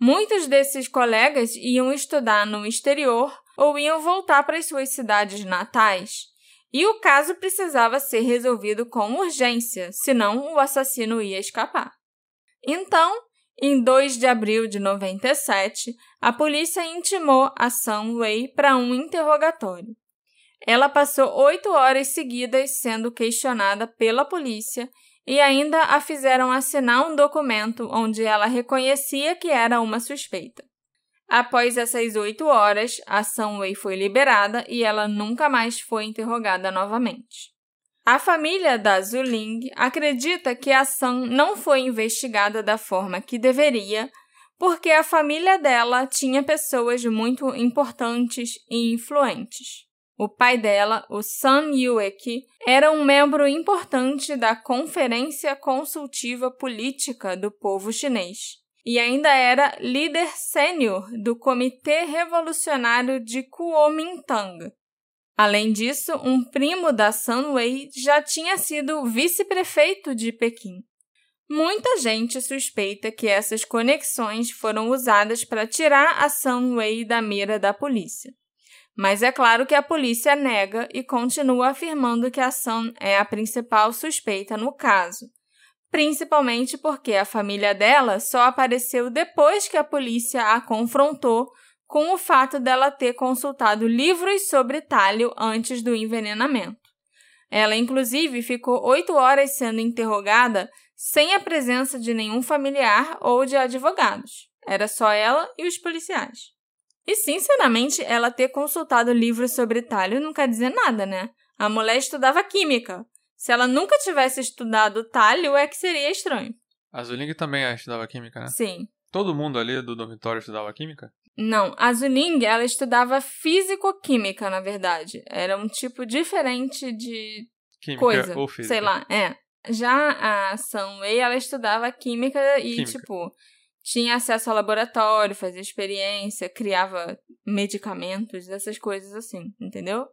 Muitos desses colegas iam estudar no exterior ou iam voltar para as suas cidades natais. E o caso precisava ser resolvido com urgência, senão o assassino ia escapar. Então, em 2 de abril de 97, a polícia intimou a Sun Wei para um interrogatório. Ela passou oito horas seguidas sendo questionada pela polícia e ainda a fizeram assinar um documento onde ela reconhecia que era uma suspeita. Após essas oito horas, a Sunway foi liberada e ela nunca mais foi interrogada novamente. A família da Zuling acredita que a Sun não foi investigada da forma que deveria, porque a família dela tinha pessoas muito importantes e influentes. O pai dela, o Sun Yueki, era um membro importante da Conferência Consultiva Política do Povo Chinês e ainda era líder sênior do Comitê Revolucionário de Kuomintang. Além disso, um primo da Sun Wei já tinha sido vice-prefeito de Pequim. Muita gente suspeita que essas conexões foram usadas para tirar a Sun Wei da mira da polícia. Mas é claro que a polícia nega e continua afirmando que a Sun é a principal suspeita no caso, principalmente porque a família dela só apareceu depois que a polícia a confrontou com o fato dela ter consultado livros sobre talho antes do envenenamento. Ela, inclusive, ficou oito horas sendo interrogada sem a presença de nenhum familiar ou de advogados. Era só ela e os policiais. E, sinceramente, ela ter consultado livros sobre talho não quer dizer nada, né? A mulher estudava química. Se ela nunca tivesse estudado talho, é que seria estranho. A Zuling também estudava química, né? Sim. Todo mundo ali do dormitório estudava química? Não, a Zuling, ela estudava físico-química, na verdade. Era um tipo diferente de Química coisa. ou física. Sei lá, é. Já a Sunway, ela estudava química e, Química. tipo, tinha acesso ao laboratório, fazia experiência, criava medicamentos, essas coisas assim, entendeu?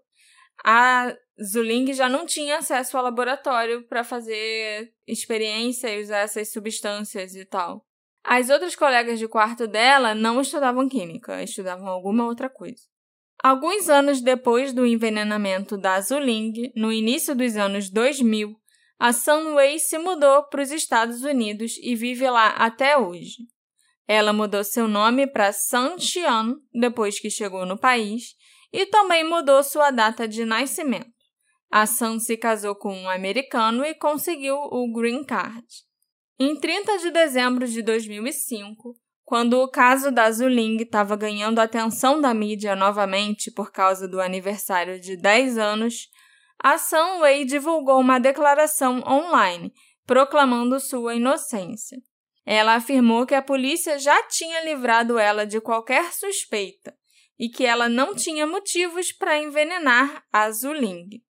A Zuling já não tinha acesso ao laboratório para fazer experiência e usar essas substâncias e tal. As outras colegas de quarto dela não estudavam química, estudavam alguma outra coisa. Alguns anos depois do envenenamento da Zuling, no início dos anos 2000, a Sunway se mudou para os Estados Unidos e vive lá até hoje. Ela mudou seu nome para Sun Xian depois que chegou no país e também mudou sua data de nascimento. A Sun se casou com um americano e conseguiu o Green Card. Em 30 de dezembro de 2005, quando o caso da Zuling estava ganhando atenção da mídia novamente por causa do aniversário de 10 anos, a Sunway divulgou uma declaração online proclamando sua inocência. Ela afirmou que a polícia já tinha livrado ela de qualquer suspeita e que ela não tinha motivos para envenenar a Zuling.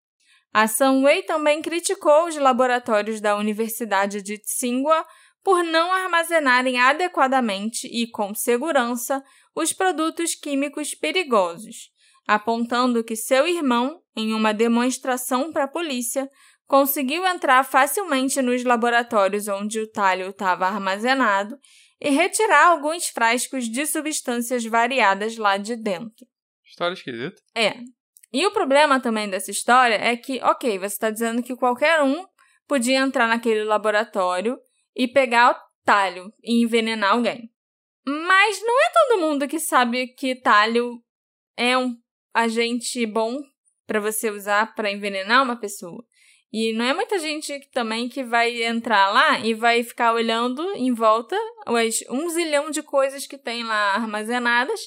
A Sunway também criticou os laboratórios da Universidade de Tsinghua por não armazenarem adequadamente e com segurança os produtos químicos perigosos, apontando que seu irmão, em uma demonstração para a polícia, conseguiu entrar facilmente nos laboratórios onde o talho estava armazenado e retirar alguns frascos de substâncias variadas lá de dentro. História esquisita. É. E o problema também dessa história é que, ok, você está dizendo que qualquer um podia entrar naquele laboratório e pegar o talho e envenenar alguém. Mas não é todo mundo que sabe que talho é um agente bom para você usar para envenenar uma pessoa. E não é muita gente também que vai entrar lá e vai ficar olhando em volta as um zilhão de coisas que tem lá armazenadas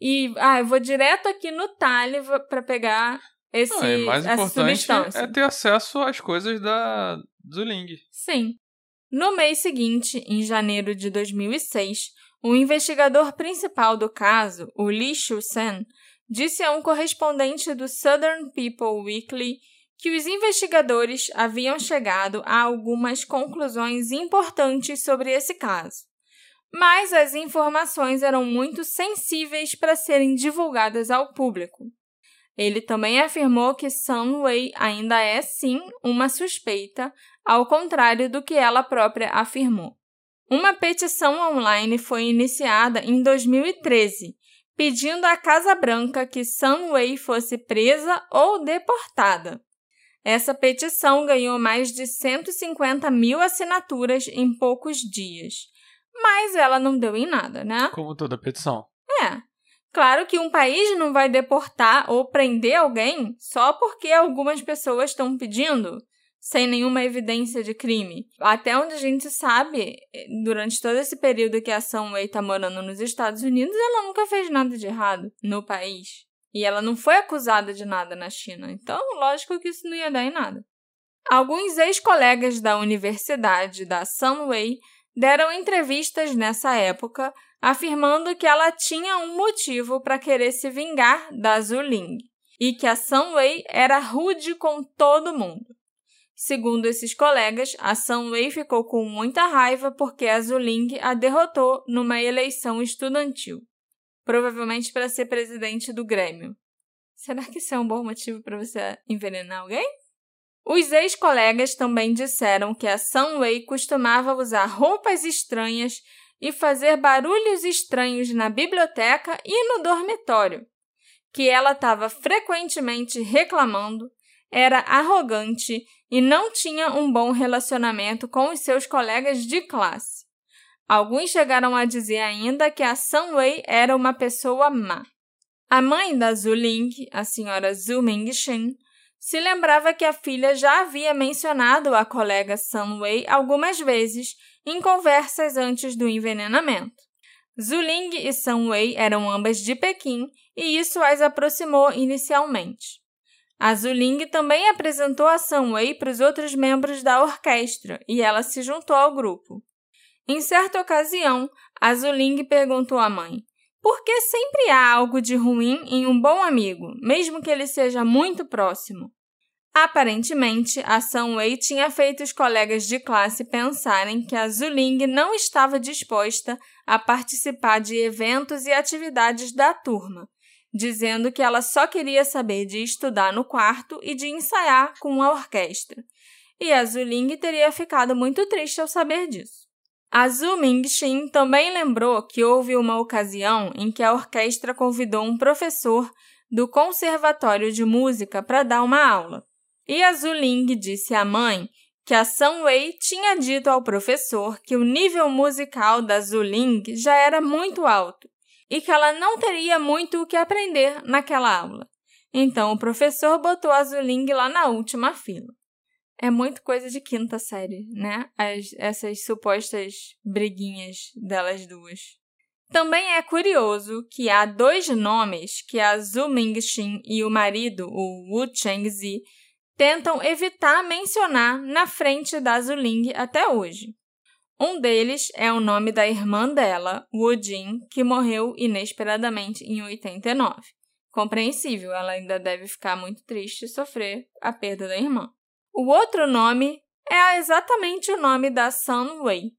e ah, eu vou direto aqui no talho para pegar esse, Não, e mais essa importante substância. é ter acesso às coisas da Zuling. Sim. No mês seguinte, em janeiro de 2006, o investigador principal do caso, o Li Shu-sen, disse a um correspondente do Southern People Weekly que os investigadores haviam chegado a algumas conclusões importantes sobre esse caso. Mas as informações eram muito sensíveis para serem divulgadas ao público. Ele também afirmou que Sunway ainda é sim uma suspeita, ao contrário do que ela própria afirmou. Uma petição online foi iniciada em 2013, pedindo à Casa Branca que Sunway fosse presa ou deportada. Essa petição ganhou mais de 150 mil assinaturas em poucos dias, mas ela não deu em nada, né? Como toda petição. É. Claro que um país não vai deportar ou prender alguém só porque algumas pessoas estão pedindo, sem nenhuma evidência de crime. Até onde a gente sabe, durante todo esse período que a Sunway está morando nos Estados Unidos, ela nunca fez nada de errado no país. E ela não foi acusada de nada na China. Então, lógico que isso não ia dar em nada. Alguns ex-colegas da universidade da Sunway deram entrevistas nessa época afirmando que ela tinha um motivo para querer se vingar da Zuling e que a Sunway era rude com todo mundo. Segundo esses colegas, a Sunway ficou com muita raiva porque a Zuling a derrotou numa eleição estudantil, provavelmente para ser presidente do Grêmio. Será que isso é um bom motivo para você envenenar alguém? Os ex-colegas também disseram que a Sunway costumava usar roupas estranhas e fazer barulhos estranhos na biblioteca e no dormitório, que ela estava frequentemente reclamando, era arrogante e não tinha um bom relacionamento com os seus colegas de classe. Alguns chegaram a dizer ainda que a Sunway era uma pessoa má. A mãe da Zuling, a senhora Zhu Mingxin, se lembrava que a filha já havia mencionado a colega Sunway algumas vezes em conversas antes do envenenamento. Zuling e Sunway eram ambas de Pequim e isso as aproximou inicialmente. A Zuling também apresentou a Sunway para os outros membros da orquestra e ela se juntou ao grupo. Em certa ocasião, a Zuling perguntou à mãe: Porque sempre há algo de ruim em um bom amigo, mesmo que ele seja muito próximo. Aparentemente, a Sunway tinha feito os colegas de classe pensarem que a Zuling não estava disposta a participar de eventos e atividades da turma, dizendo que ela só queria saber de estudar no quarto e de ensaiar com a orquestra. E a Zuling teria ficado muito triste ao saber disso. A Zhu Mingxin também lembrou que houve uma ocasião em que a orquestra convidou um professor do Conservatório de Música para dar uma aula. E a Zhu Ling disse à mãe que a Sun Wei tinha dito ao professor que o nível musical da Zhu Ling já era muito alto e que ela não teria muito o que aprender naquela aula. Então o professor botou a Zhu Ling lá na última fila. É muito coisa de quinta série, né? As, essas supostas briguinhas delas duas. Também é curioso que há dois nomes que a Zhu Mingxin e o marido, o Wu Chengzi, tentam evitar mencionar na frente da Zuling até hoje. Um deles é o nome da irmã dela, Wu Jin, que morreu inesperadamente em 89. Compreensível, ela ainda deve ficar muito triste e sofrer a perda da irmã. O outro nome é exatamente o nome da Sun Wei.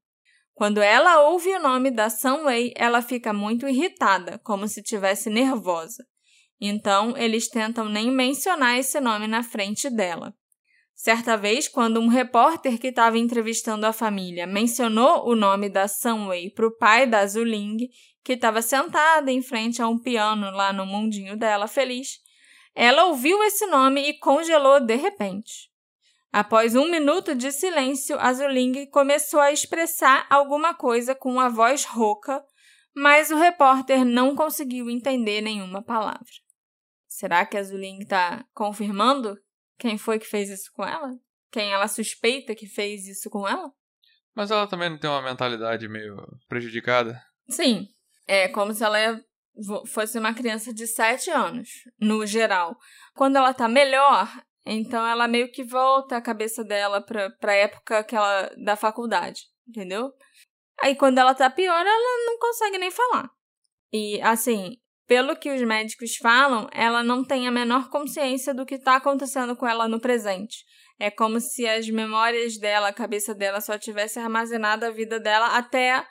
Quando ela ouve o nome da Sun Wei, ela fica muito irritada, como se estivesse nervosa. Então, eles tentam nem mencionar esse nome na frente dela. Certa vez, quando um repórter que estava entrevistando a família mencionou o nome da Sunway para o pai da Zuling, que estava sentada em frente a um piano lá no mundinho dela, feliz, ela ouviu esse nome e congelou de repente. Após um minuto de silêncio, a Zuling começou a expressar alguma coisa com a voz rouca, mas o repórter não conseguiu entender nenhuma palavra. Será que a Zuling está confirmando quem foi que fez isso com ela? Quem ela suspeita que fez isso com ela? Mas ela também não tem uma mentalidade meio prejudicada? Sim. É como se ela fosse uma criança de 7 anos, no geral. Quando ela tá melhor, então ela meio que volta a cabeça dela pra, pra época que ela, da faculdade, entendeu? Aí quando ela tá pior, ela não consegue nem falar. E assim, pelo que os médicos falam, ela não tem a menor consciência do que está acontecendo com ela no presente. É como se as memórias dela, a cabeça dela, só tivesse armazenado a vida dela até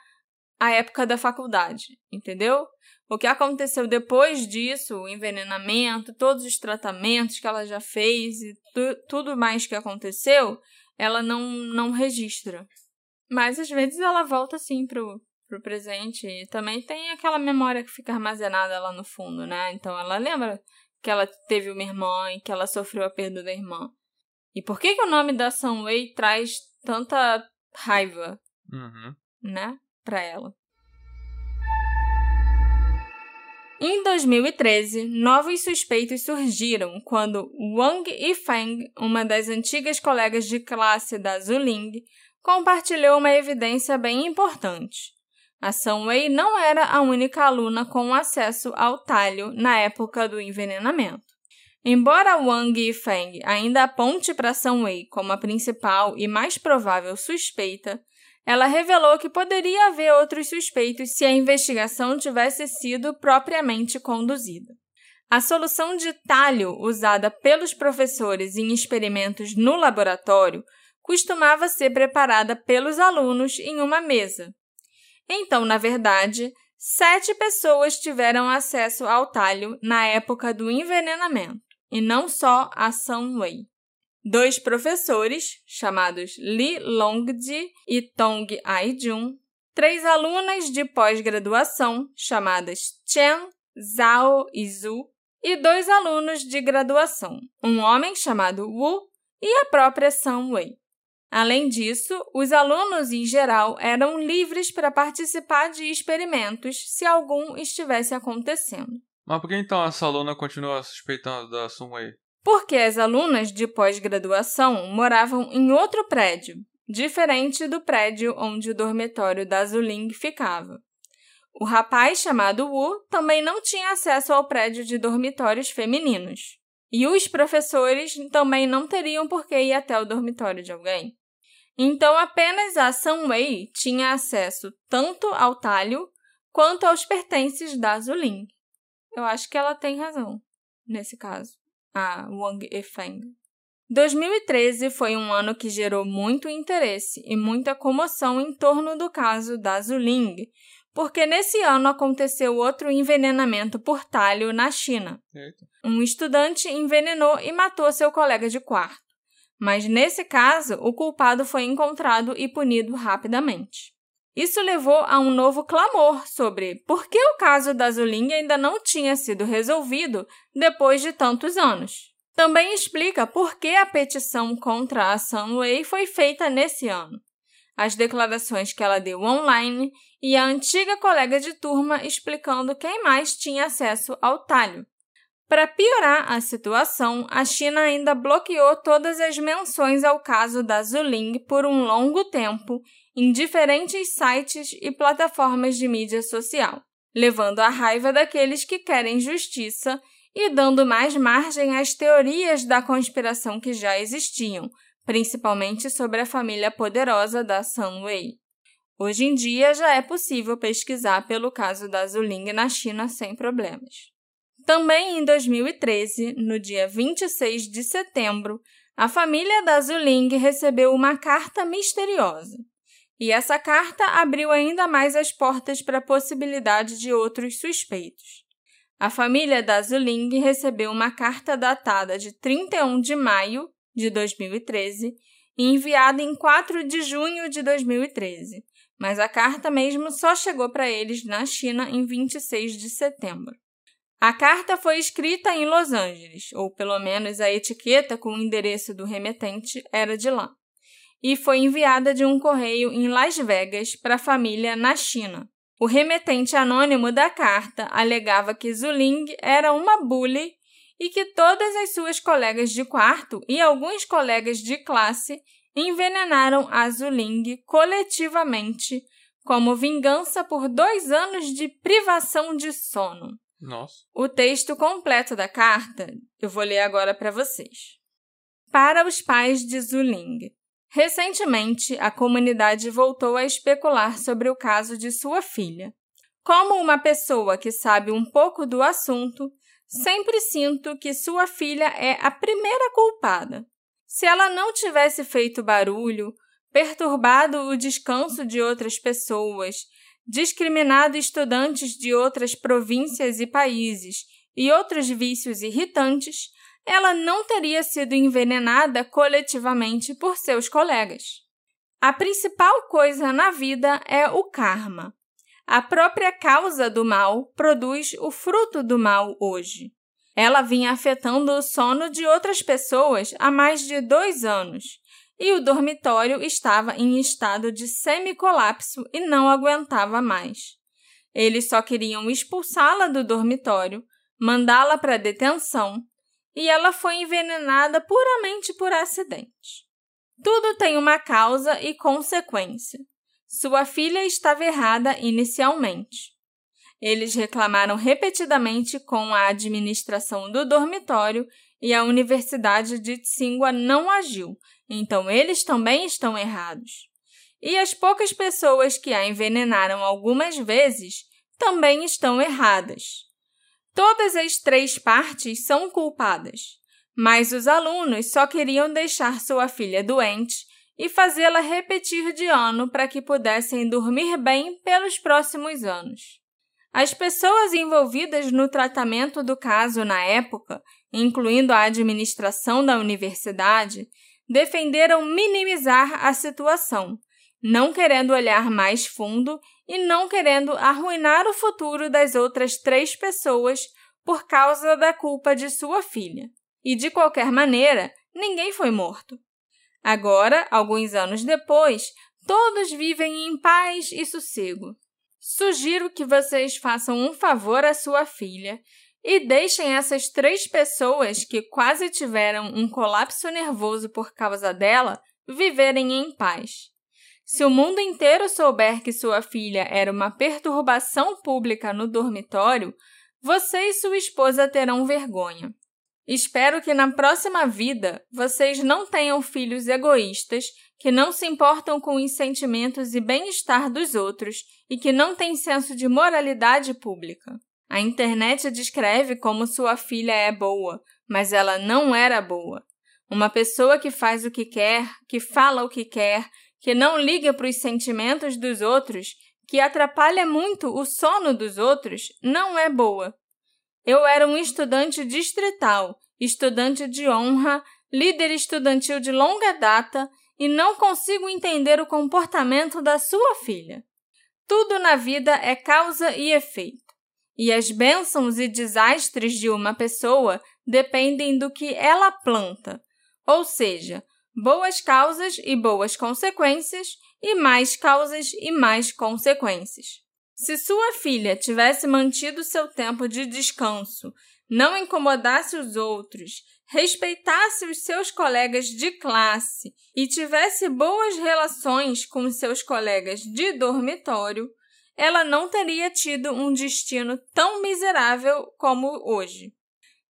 a época da faculdade, entendeu? O que aconteceu depois disso, o envenenamento, todos os tratamentos que ela já fez e tu, tudo mais que aconteceu, ela não, não registra. Mas às vezes ela volta assim pro, pro presente. E também tem aquela memória que fica armazenada lá no fundo, né? Então ela lembra que ela teve uma irmã e que ela sofreu a perda da irmã. E por que, que o nome da Sunway traz tanta raiva, uhum. né, pra ela? Em 2013, novos suspeitos surgiram quando Wang Yifeng, uma das antigas colegas de classe da Zuling, compartilhou uma evidência bem importante. A Sunway não era a única aluna com acesso ao talho na época do envenenamento. Embora Wang Yifeng ainda aponte para Sunway como a principal e mais provável suspeita, ela revelou que poderia haver outros suspeitos se a investigação tivesse sido propriamente conduzida. A solução de talho usada pelos professores em experimentos no laboratório costumava ser preparada pelos alunos em uma mesa, então, na verdade, sete pessoas tiveram acesso ao talho na época do envenenamento, e não só a Sun-Wei. Dois professores, chamados Li Longji e Tong Ai-jun, três alunas de pós-graduação, chamadas Chen, Zhao e Zhu, e dois alunos de graduação, um homem chamado Wu e a própria Sun-Wei. Além disso, os alunos em geral eram livres para participar de experimentos se algum estivesse acontecendo. Mas por que então essa aluna continua suspeitando da Sunway? Porque as alunas de pós-graduação moravam em outro prédio, diferente do prédio onde o dormitório da Zuling ficava. O rapaz chamado Wu também não tinha acesso ao prédio de dormitórios femininos. E os professores também não teriam por que ir até o dormitório de alguém. Então, apenas a Sunway tinha acesso tanto ao talho quanto aos pertences da Zuling. Eu acho que ela tem razão nesse caso, a Wang Efeng. 2013 foi um ano que gerou muito interesse e muita comoção em torno do caso da Zuling, porque nesse ano aconteceu outro envenenamento por talho na China. Eita. Um estudante envenenou e matou seu colega de quarto. Mas nesse caso, o culpado foi encontrado e punido rapidamente. Isso levou a um novo clamor sobre por que o caso da Zuling ainda não tinha sido resolvido depois de tantos anos. Também explica por que a petição contra a Sunway foi feita nesse ano as declarações que ela deu online e a antiga colega de turma explicando quem mais tinha acesso ao talho. Para piorar a situação, a China ainda bloqueou todas as menções ao caso da Zuling por um longo tempo em diferentes sites e plataformas de mídia social, levando à raiva daqueles que querem justiça e dando mais margem às teorias da conspiração que já existiam, principalmente sobre a família poderosa da Sunway. Hoje em dia já é possível pesquisar pelo caso da Zuling na China sem problemas. Também em 2013, no dia 26 de setembro, a família da Zuling recebeu uma carta misteriosa. E essa carta abriu ainda mais as portas para a possibilidade de outros suspeitos. A família da Zuling recebeu uma carta datada de 31 de maio de 2013 e enviada em 4 de junho de 2013, mas a carta mesmo só chegou para eles na China em 26 de setembro. A carta foi escrita em Los Angeles, ou pelo menos a etiqueta com o endereço do remetente era de lá, e foi enviada de um correio em Las Vegas para a família na China. O remetente anônimo da carta alegava que Zuling era uma bully e que todas as suas colegas de quarto e alguns colegas de classe envenenaram a Zuling coletivamente como vingança por dois anos de privação de sono. Nossa. O texto completo da carta eu vou ler agora para vocês. Para os pais de Zuling. Recentemente, a comunidade voltou a especular sobre o caso de sua filha. Como uma pessoa que sabe um pouco do assunto, Sempre sinto que sua filha é a primeira culpada. Se ela não tivesse feito barulho, perturbado o descanso de outras pessoas, discriminado estudantes de outras províncias e países e outros vícios irritantes, ela não teria sido envenenada coletivamente por seus colegas. A principal coisa na vida é o karma. A própria causa do mal produz o fruto do mal hoje. Ela vinha afetando o sono de outras pessoas há mais de dois anos e o dormitório estava em estado de semi-colapso e não aguentava mais. Eles só queriam expulsá-la do dormitório, mandá-la para detenção e ela foi envenenada puramente por acidente. Tudo tem uma causa e consequência. Sua filha estava errada inicialmente. Eles reclamaram repetidamente com a administração do dormitório e a Universidade de Tsingua não agiu, então eles também estão errados. E as poucas pessoas que a envenenaram algumas vezes também estão erradas. Todas as três partes são culpadas, mas os alunos só queriam deixar sua filha doente e fazê-la repetir de ano para que pudessem dormir bem pelos próximos anos. As pessoas envolvidas no tratamento do caso na época, incluindo a administração da universidade, defenderam minimizar a situação, não querendo olhar mais fundo e não querendo arruinar o futuro das outras três pessoas por causa da culpa de sua filha. E de qualquer maneira, ninguém foi morto. Agora, alguns anos depois, todos vivem em paz e sossego. Sugiro que vocês façam um favor à sua filha e deixem essas três pessoas que quase tiveram um colapso nervoso por causa dela viverem em paz. Se o mundo inteiro souber que sua filha era uma perturbação pública no dormitório, você e sua esposa terão vergonha. Espero que na próxima vida vocês não tenham filhos egoístas que não se importam com os sentimentos e bem-estar dos outros e que não têm senso de moralidade pública. A internet a descreve como sua filha é boa, mas ela não era boa. Uma pessoa que faz o que quer, que fala o que quer, que não liga para os sentimentos dos outros, que atrapalha muito o sono dos outros, não é boa. Eu era um estudante distrital, estudante de honra, líder estudantil de longa data e não consigo entender o comportamento da sua filha. Tudo na vida é causa e efeito. E as bênçãos e desastres de uma pessoa dependem do que ela planta, ou seja, boas causas e boas consequências, e mais causas e mais consequências. Se sua filha tivesse mantido seu tempo de descanso, não incomodasse os outros, respeitasse os seus colegas de classe e tivesse boas relações com seus colegas de dormitório, ela não teria tido um destino tão miserável como hoje.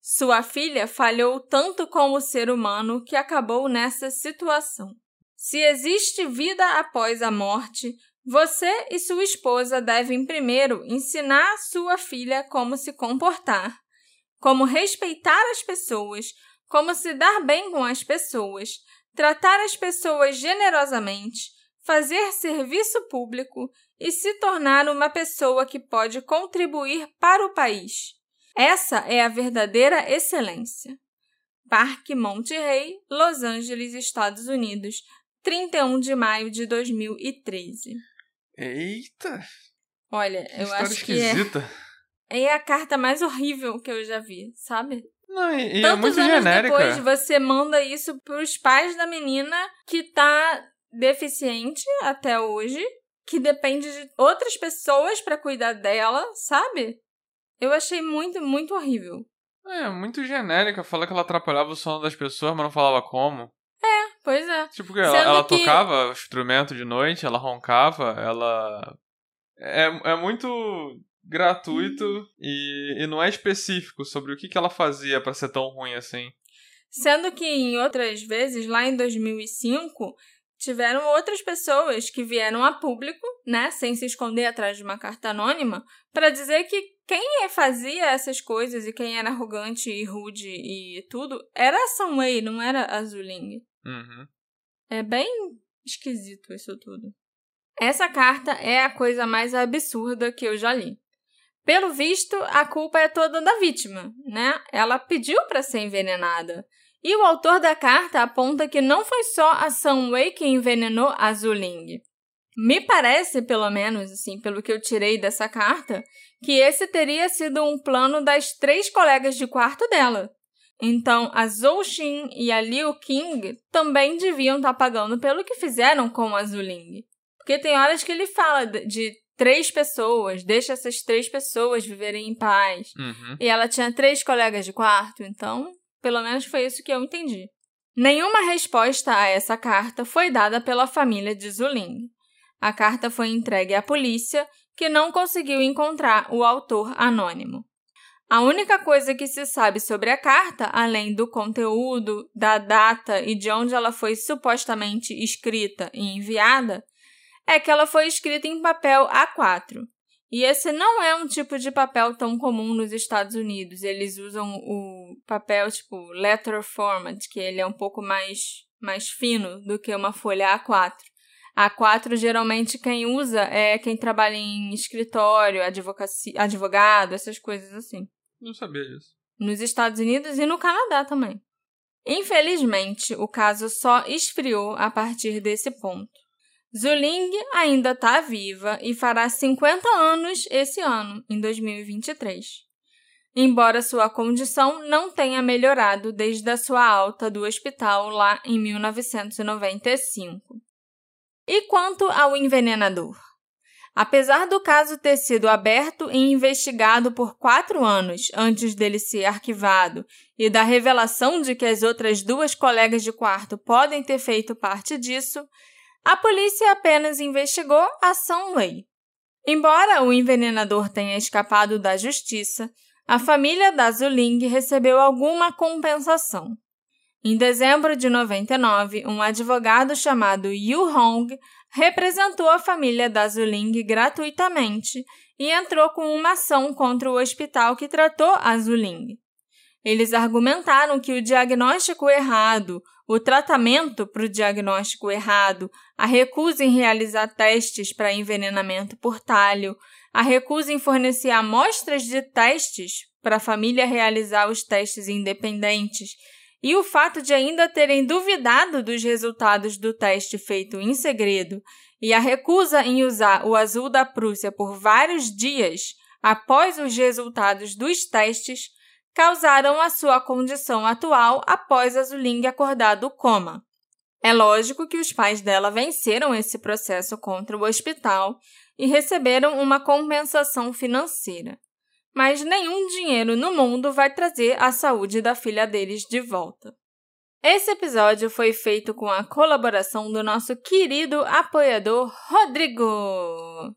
Sua filha falhou tanto como ser humano que acabou nessa situação. Se existe vida após a morte, você e sua esposa devem primeiro ensinar sua filha como se comportar, como respeitar as pessoas, como se dar bem com as pessoas, tratar as pessoas generosamente, fazer serviço público e se tornar uma pessoa que pode contribuir para o país. Essa é a verdadeira excelência. Parque Monte Rey, Los Angeles, Estados Unidos, 31 de maio de 2013. Eita! Olha, Que eu acho que esquisita. é, é a carta mais horrível que eu já vi, sabe? Não, e, e é Tantos muito anos genérica. depois você manda isso pros pais da menina que tá deficiente até hoje, que depende de outras pessoas pra cuidar dela, sabe? Eu achei muito, muito horrível. É, muito genérica. Fala que ela atrapalhava o sono das pessoas, mas não falava como. Pois é. Tipo, que ela, ela que- tocava instrumento de noite, ela roncava, ela. É, é muito gratuito e, e não é específico sobre o que, que ela fazia pra ser tão ruim assim. Sendo que em outras vezes, lá em 2005, tiveram outras pessoas que vieram a público, né, sem se esconder atrás de uma carta anônima, para dizer que quem fazia essas coisas e quem era arrogante e rude e tudo era a Sunway, não era a Zuling. Uhum. É bem esquisito isso tudo. Essa carta é a coisa mais absurda que eu já li. Pelo visto, a culpa é toda da vítima, né? Ela pediu para ser envenenada. E o autor da carta aponta que não foi só a Sunway que envenenou a Zuling. Me parece, pelo menos, assim, pelo que eu tirei dessa carta, que esse teria sido um plano das três colegas de quarto dela. Então, a Zhou Xin e a Liu King também deviam estar pagando pelo que fizeram com a Zuling. Porque tem horas que ele fala de- de três pessoas, deixa essas três pessoas viverem em paz. Uhum. E ela tinha três colegas de quarto, então, pelo menos foi isso que eu entendi. Nenhuma resposta a essa carta foi dada pela família de Zuling. A carta foi entregue à polícia, que não conseguiu encontrar o autor anônimo. A única coisa que se sabe sobre a carta, além do conteúdo, da data e de onde ela foi supostamente escrita e enviada, é que ela foi escrita em papel A4. E esse não é um tipo de papel tão comum nos Estados Unidos. Eles usam o papel tipo letter format, que ele é um pouco mais, mais fino do que uma folha A4. A4 geralmente quem usa é quem trabalha em escritório, advocacia, advogado, essas coisas assim Não sabia disso. nos Estados Unidos e no Canadá também. Infelizmente, o caso só esfriou a partir desse ponto. Zuling ainda está viva e fará 50 anos esse ano, em 2023. Embora sua condição não tenha melhorado desde a sua alta do hospital lá em 1995. E quanto ao envenenador? Apesar do caso ter sido aberto e investigado por quatro anos antes dele ser arquivado e da revelação de que as outras duas colegas de quarto podem ter feito parte disso, a polícia apenas investigou a Sunway. Embora o envenenador tenha escapado da justiça, a família da Zuling recebeu alguma compensação. Em dezembro de 99, um advogado chamado Yu Hong representou a família da Zuling gratuitamente e entrou com uma ação contra o hospital que tratou a Zuling. Eles argumentaram que o diagnóstico errado, o tratamento para o diagnóstico errado, a recusa em realizar testes para envenenamento por talho, a recusa em fornecer amostras de testes para a família realizar os testes independentes e o fato de ainda terem duvidado dos resultados do teste feito em segredo e a recusa em usar o azul da Prússia por vários dias após os resultados dos testes causaram a sua condição atual após a Zuling acordar do coma. É lógico que os pais dela venceram esse processo contra o hospital e receberam uma compensação financeira mas nenhum dinheiro no mundo vai trazer a saúde da filha deles de volta. Esse episódio foi feito com a colaboração do nosso querido apoiador Rodrigo.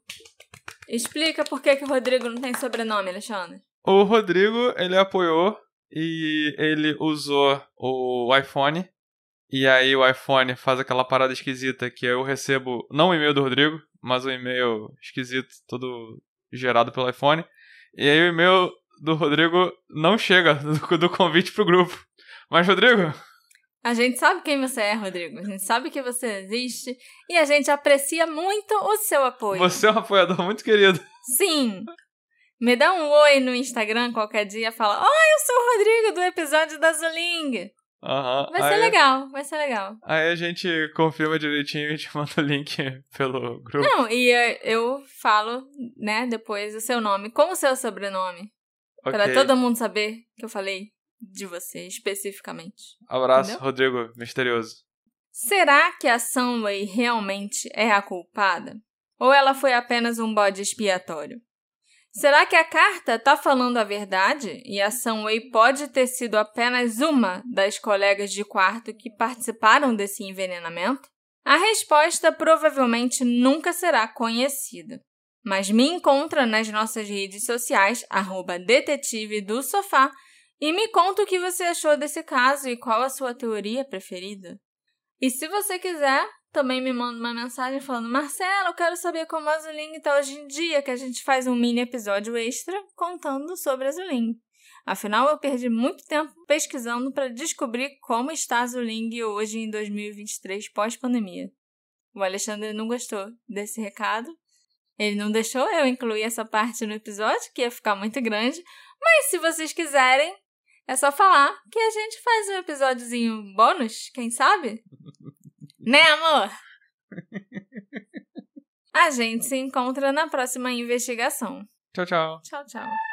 Explica por que, que o Rodrigo não tem sobrenome, Alexandre. O Rodrigo, ele apoiou e ele usou o iPhone. E aí o iPhone faz aquela parada esquisita que eu recebo, não o e-mail do Rodrigo, mas o e-mail esquisito, todo gerado pelo iPhone. E aí o e-mail do Rodrigo não chega do, do convite pro grupo. Mas, Rodrigo, a gente sabe quem você é, Rodrigo. A gente sabe que você existe e a gente aprecia muito o seu apoio. Você é um apoiador muito querido. Sim. Me dá um oi no Instagram qualquer dia fala: Oi, eu sou o Rodrigo do episódio da Zuling. Uhum. Vai ser aí, legal, vai ser legal. Aí a gente confirma direitinho e te manda o link pelo grupo. Não, e eu falo, né, depois o seu nome com o seu sobrenome. Okay. Pra todo mundo saber que eu falei de você especificamente. Abraço, Entendeu? Rodrigo, misterioso. Será que a Sunway realmente é a culpada? Ou ela foi apenas um bode expiatório? Será que a carta está falando a verdade e a Sunway pode ter sido apenas uma das colegas de quarto que participaram desse envenenamento? A resposta provavelmente nunca será conhecida. Mas me encontra nas nossas redes sociais, arroba detetive do sofá, e me conta o que você achou desse caso e qual a sua teoria preferida. E se você quiser, também me manda uma mensagem falando: Marcelo, eu quero saber como a Zuling está hoje em dia, que a gente faz um mini episódio extra contando sobre a Zuling. Afinal, eu perdi muito tempo pesquisando para descobrir como está a Zuling hoje em 2023 pós-pandemia. O Alexandre não gostou desse recado. Ele não deixou eu incluir essa parte no episódio, que ia ficar muito grande. Mas se vocês quiserem, é só falar que a gente faz um episódiozinho bônus, quem sabe? Né, amor? A gente se encontra na próxima investigação. Tchau, tchau. Tchau, tchau.